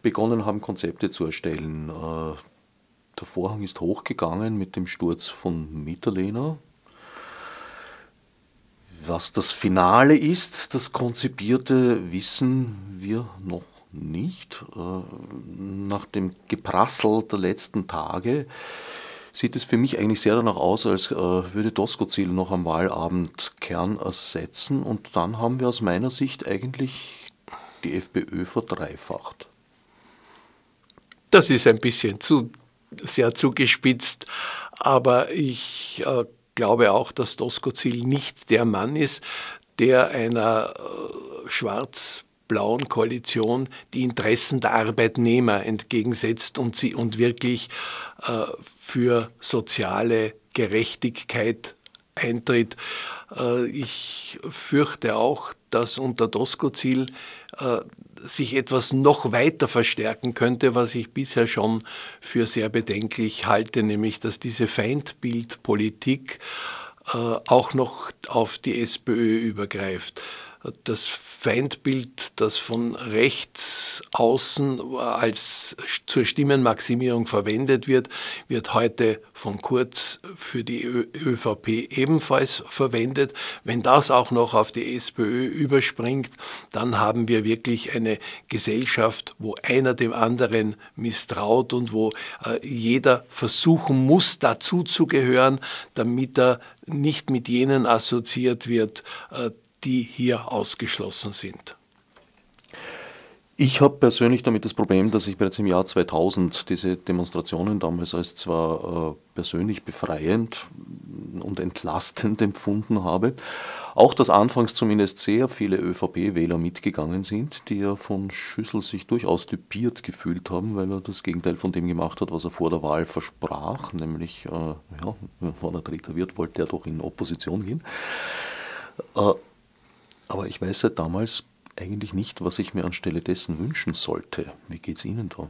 begonnen haben, Konzepte zu erstellen. Äh, der Vorhang ist hochgegangen mit dem Sturz von Mitterlehner, was das Finale ist, das Konzipierte, wissen wir noch nicht. Äh, nach dem Geprassel der letzten Tage sieht es für mich eigentlich sehr danach aus, als äh, würde Doskozil noch am Wahlabend Kern ersetzen und dann haben wir aus meiner Sicht eigentlich die FPÖ verdreifacht. Das ist ein bisschen zu sehr zugespitzt, aber ich äh, glaube auch, dass Doskozil nicht der Mann ist, der einer äh, schwarz-blauen Koalition die Interessen der Arbeitnehmer entgegensetzt und sie und wirklich äh, für soziale Gerechtigkeit eintritt. Äh, ich fürchte auch, dass unter Doskozil äh, sich etwas noch weiter verstärken könnte, was ich bisher schon für sehr bedenklich halte, nämlich dass diese Feindbildpolitik äh, auch noch auf die SPÖ übergreift das Feindbild, das von rechts außen als zur Stimmenmaximierung verwendet wird, wird heute von Kurz für die ÖVP ebenfalls verwendet. Wenn das auch noch auf die SPÖ überspringt, dann haben wir wirklich eine Gesellschaft, wo einer dem anderen misstraut und wo äh, jeder versuchen muss, dazuzugehören, damit er nicht mit jenen assoziiert wird, äh, die hier ausgeschlossen sind. Ich habe persönlich damit das Problem, dass ich bereits im Jahr 2000 diese Demonstrationen damals als zwar äh, persönlich befreiend und entlastend empfunden habe, auch dass anfangs zumindest sehr viele ÖVP-Wähler mitgegangen sind, die ja von Schüssel sich durchaus typiert gefühlt haben, weil er das Gegenteil von dem gemacht hat, was er vor der Wahl versprach, nämlich, äh, ja, wenn er Dritter wird, wollte er doch in Opposition gehen. Äh, aber ich weiß seit damals eigentlich nicht, was ich mir anstelle dessen wünschen sollte. Wie geht es Ihnen da?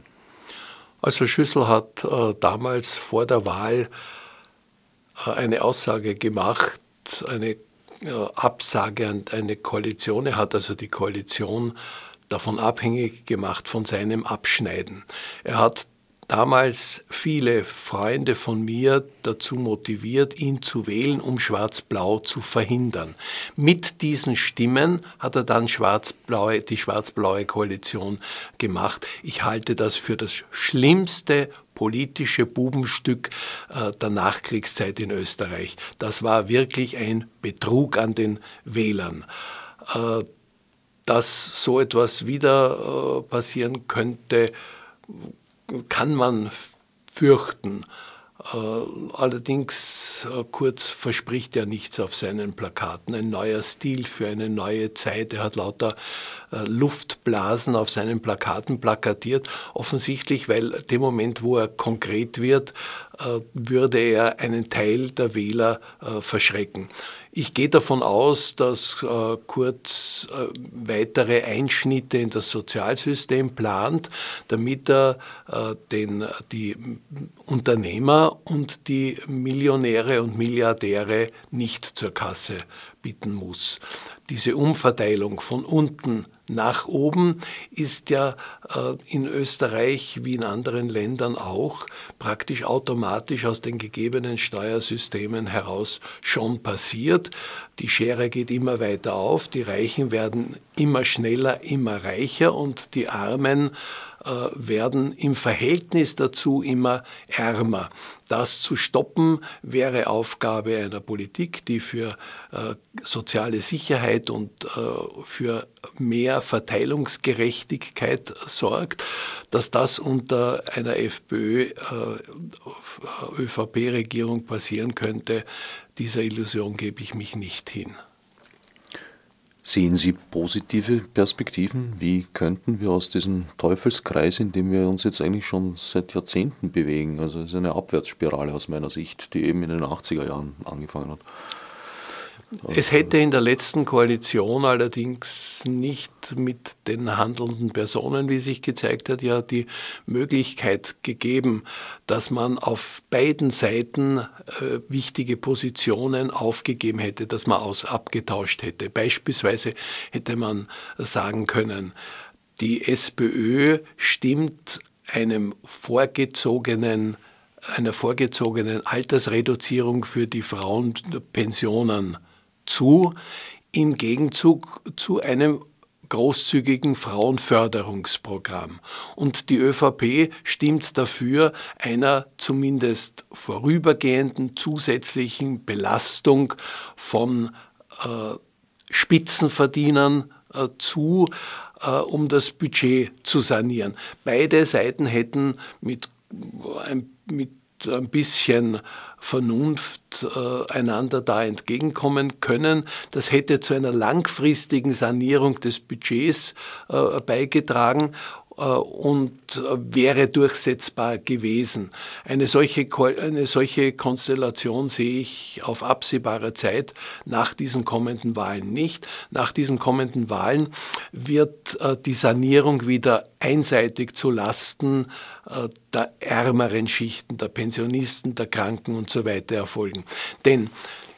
Also Schüssel hat äh, damals vor der Wahl äh, eine Aussage gemacht, eine äh, Absage an eine Koalition. Er hat also die Koalition davon abhängig gemacht von seinem Abschneiden. Er hat damals viele Freunde von mir dazu motiviert, ihn zu wählen, um Schwarz-Blau zu verhindern. Mit diesen Stimmen hat er dann Schwarz die schwarz-blaue Koalition gemacht. Ich halte das für das schlimmste politische Bubenstück äh, der Nachkriegszeit in Österreich. Das war wirklich ein Betrug an den Wählern. Äh, dass so etwas wieder äh, passieren könnte, kann man fürchten. Äh, allerdings, äh, Kurz verspricht ja nichts auf seinen Plakaten. Ein neuer Stil für eine neue Zeit. Er hat lauter äh, Luftblasen auf seinen Plakaten plakatiert. Offensichtlich, weil dem Moment, wo er konkret wird, würde er einen Teil der Wähler verschrecken. Ich gehe davon aus, dass äh, Kurz äh, weitere Einschnitte in das Sozialsystem plant, damit er äh, den, die Unternehmer und die Millionäre und Milliardäre nicht zur Kasse bitten muss. Diese Umverteilung von unten nach oben ist ja äh, in Österreich wie in anderen Ländern auch praktisch automatisch aus den gegebenen Steuersystemen heraus schon passiert. Die Schere geht immer weiter auf, die Reichen werden immer schneller, immer reicher und die Armen werden im Verhältnis dazu immer ärmer. Das zu stoppen wäre Aufgabe einer Politik, die für äh, soziale Sicherheit und äh, für mehr Verteilungsgerechtigkeit sorgt. Dass das unter einer FPÖ-ÖVP-Regierung passieren könnte, dieser Illusion gebe ich mich nicht hin. Sehen Sie positive Perspektiven? Wie könnten wir aus diesem Teufelskreis, in dem wir uns jetzt eigentlich schon seit Jahrzehnten bewegen, also es ist eine Abwärtsspirale aus meiner Sicht, die eben in den 80er Jahren angefangen hat, es hätte in der letzten Koalition allerdings nicht mit den handelnden Personen, wie sich gezeigt hat, ja die Möglichkeit gegeben, dass man auf beiden Seiten äh, wichtige Positionen aufgegeben hätte, dass man aus abgetauscht hätte. Beispielsweise hätte man sagen können, die SPÖ stimmt einem vorgezogenen einer vorgezogenen Altersreduzierung für die Frauenpensionen zu, im Gegenzug zu einem großzügigen Frauenförderungsprogramm. Und die ÖVP stimmt dafür einer zumindest vorübergehenden zusätzlichen Belastung von äh, Spitzenverdienern äh, zu, äh, um das Budget zu sanieren. Beide Seiten hätten mit, mit ein bisschen Vernunft äh, einander da entgegenkommen können. Das hätte zu einer langfristigen Sanierung des Budgets äh, beigetragen und äh, wäre durchsetzbar gewesen. Eine solche, eine solche Konstellation sehe ich auf absehbare Zeit nach diesen kommenden Wahlen nicht. Nach diesen kommenden Wahlen wird äh, die Sanierung wieder einseitig zu Lasten der ärmeren Schichten, der Pensionisten, der Kranken und so weiter erfolgen. Denn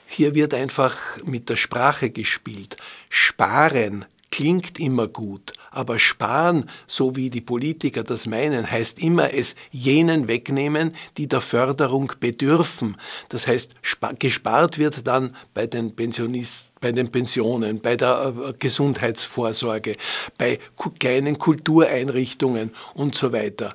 hier wird einfach mit der Sprache gespielt. Sparen klingt immer gut, aber sparen, so wie die Politiker das meinen, heißt immer es jenen wegnehmen, die der Förderung bedürfen. Das heißt, gespart wird dann bei den Pensionisten bei den Pensionen, bei der äh, Gesundheitsvorsorge, bei kleinen Kultureinrichtungen und so weiter.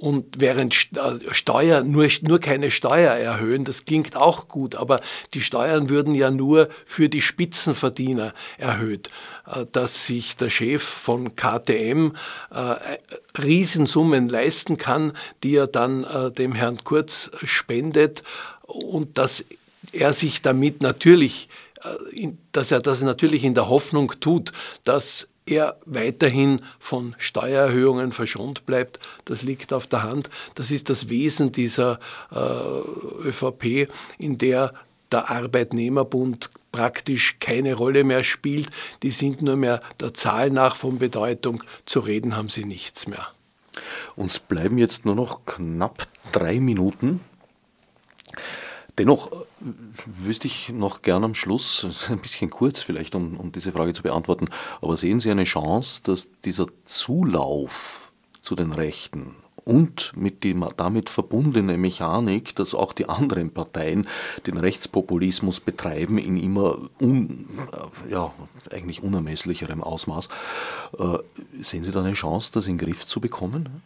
Und während äh, Steuer, nur, nur keine Steuer erhöhen, das klingt auch gut, aber die Steuern würden ja nur für die Spitzenverdiener erhöht. Äh, dass sich der Chef von KTM äh, Riesensummen leisten kann, die er dann äh, dem Herrn Kurz spendet und dass er sich damit natürlich, äh, dass er das natürlich in der Hoffnung tut, dass er weiterhin von Steuererhöhungen verschont bleibt. Das liegt auf der Hand. Das ist das Wesen dieser äh, ÖVP, in der der Arbeitnehmerbund praktisch keine Rolle mehr spielt. Die sind nur mehr der Zahl nach von Bedeutung. Zu reden haben sie nichts mehr. Uns bleiben jetzt nur noch knapp drei Minuten. Dennoch äh, wüsste ich noch gern am Schluss, ein bisschen kurz vielleicht, um, um diese Frage zu beantworten, aber sehen Sie eine Chance, dass dieser Zulauf zu den Rechten und mit dem damit verbundene Mechanik, dass auch die anderen Parteien den Rechtspopulismus betreiben in immer un, äh, ja, eigentlich unermesslicherem Ausmaß. Äh, sehen Sie da eine Chance, das in den Griff zu bekommen?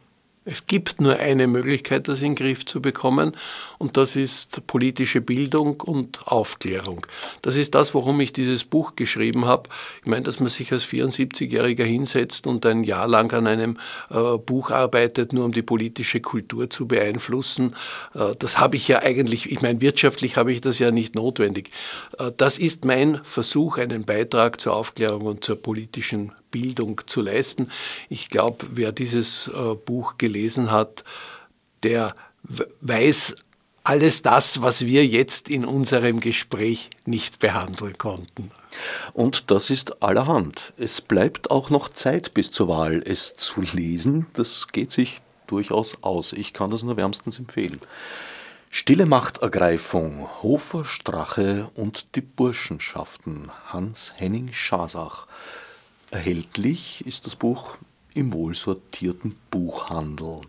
Es gibt nur eine Möglichkeit, das in den Griff zu bekommen, und das ist politische Bildung und Aufklärung. Das ist das, warum ich dieses Buch geschrieben habe. Ich meine, dass man sich als 74-Jähriger hinsetzt und ein Jahr lang an einem äh, Buch arbeitet, nur um die politische Kultur zu beeinflussen, äh, das habe ich ja eigentlich, ich meine, wirtschaftlich habe ich das ja nicht notwendig. Äh, das ist mein Versuch, einen Beitrag zur Aufklärung und zur politischen Bildung zu leisten. Ich glaube, wer dieses äh, Buch gelesen hat, der weiß alles das, was wir jetzt in unserem Gespräch nicht behandeln konnten. Und das ist allerhand. Es bleibt auch noch Zeit bis zur Wahl. Es zu lesen, das geht sich durchaus aus. Ich kann das nur wärmstens empfehlen. Stille Machtergreifung, Hofer Strache und die Burschenschaften. Hans-Henning Schasach. Erhältlich ist das Buch im wohlsortierten Buchhandel.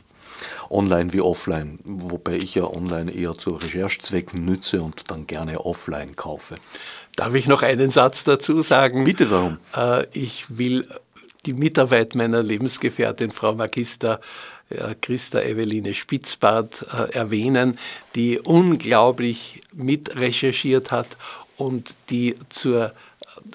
Online wie offline, wobei ich ja online eher zu Recherchezwecken nütze und dann gerne offline kaufe. Darf ich noch einen Satz dazu sagen? Bitte darum. Äh, ich will die Mitarbeit meiner Lebensgefährtin, Frau Magister äh, Christa Eveline Spitzbart, äh, erwähnen, die unglaublich mitrecherchiert hat und die zur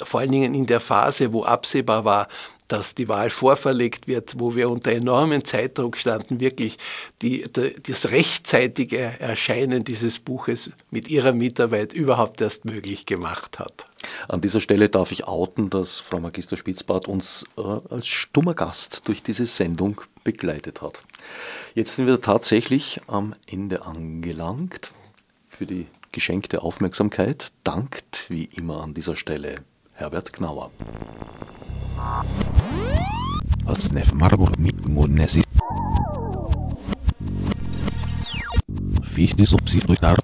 vor allen Dingen in der Phase, wo absehbar war, dass die Wahl vorverlegt wird, wo wir unter enormem Zeitdruck standen, wirklich die, die, das rechtzeitige Erscheinen dieses Buches mit ihrer Mitarbeit überhaupt erst möglich gemacht hat. An dieser Stelle darf ich outen, dass Frau Magister Spitzbart uns äh, als stummer Gast durch diese Sendung begleitet hat. Jetzt sind wir tatsächlich am Ende angelangt. Für die geschenkte Aufmerksamkeit dankt wie immer an dieser Stelle Herbert Gnauer. Als Marburg mit Fichte subsidiar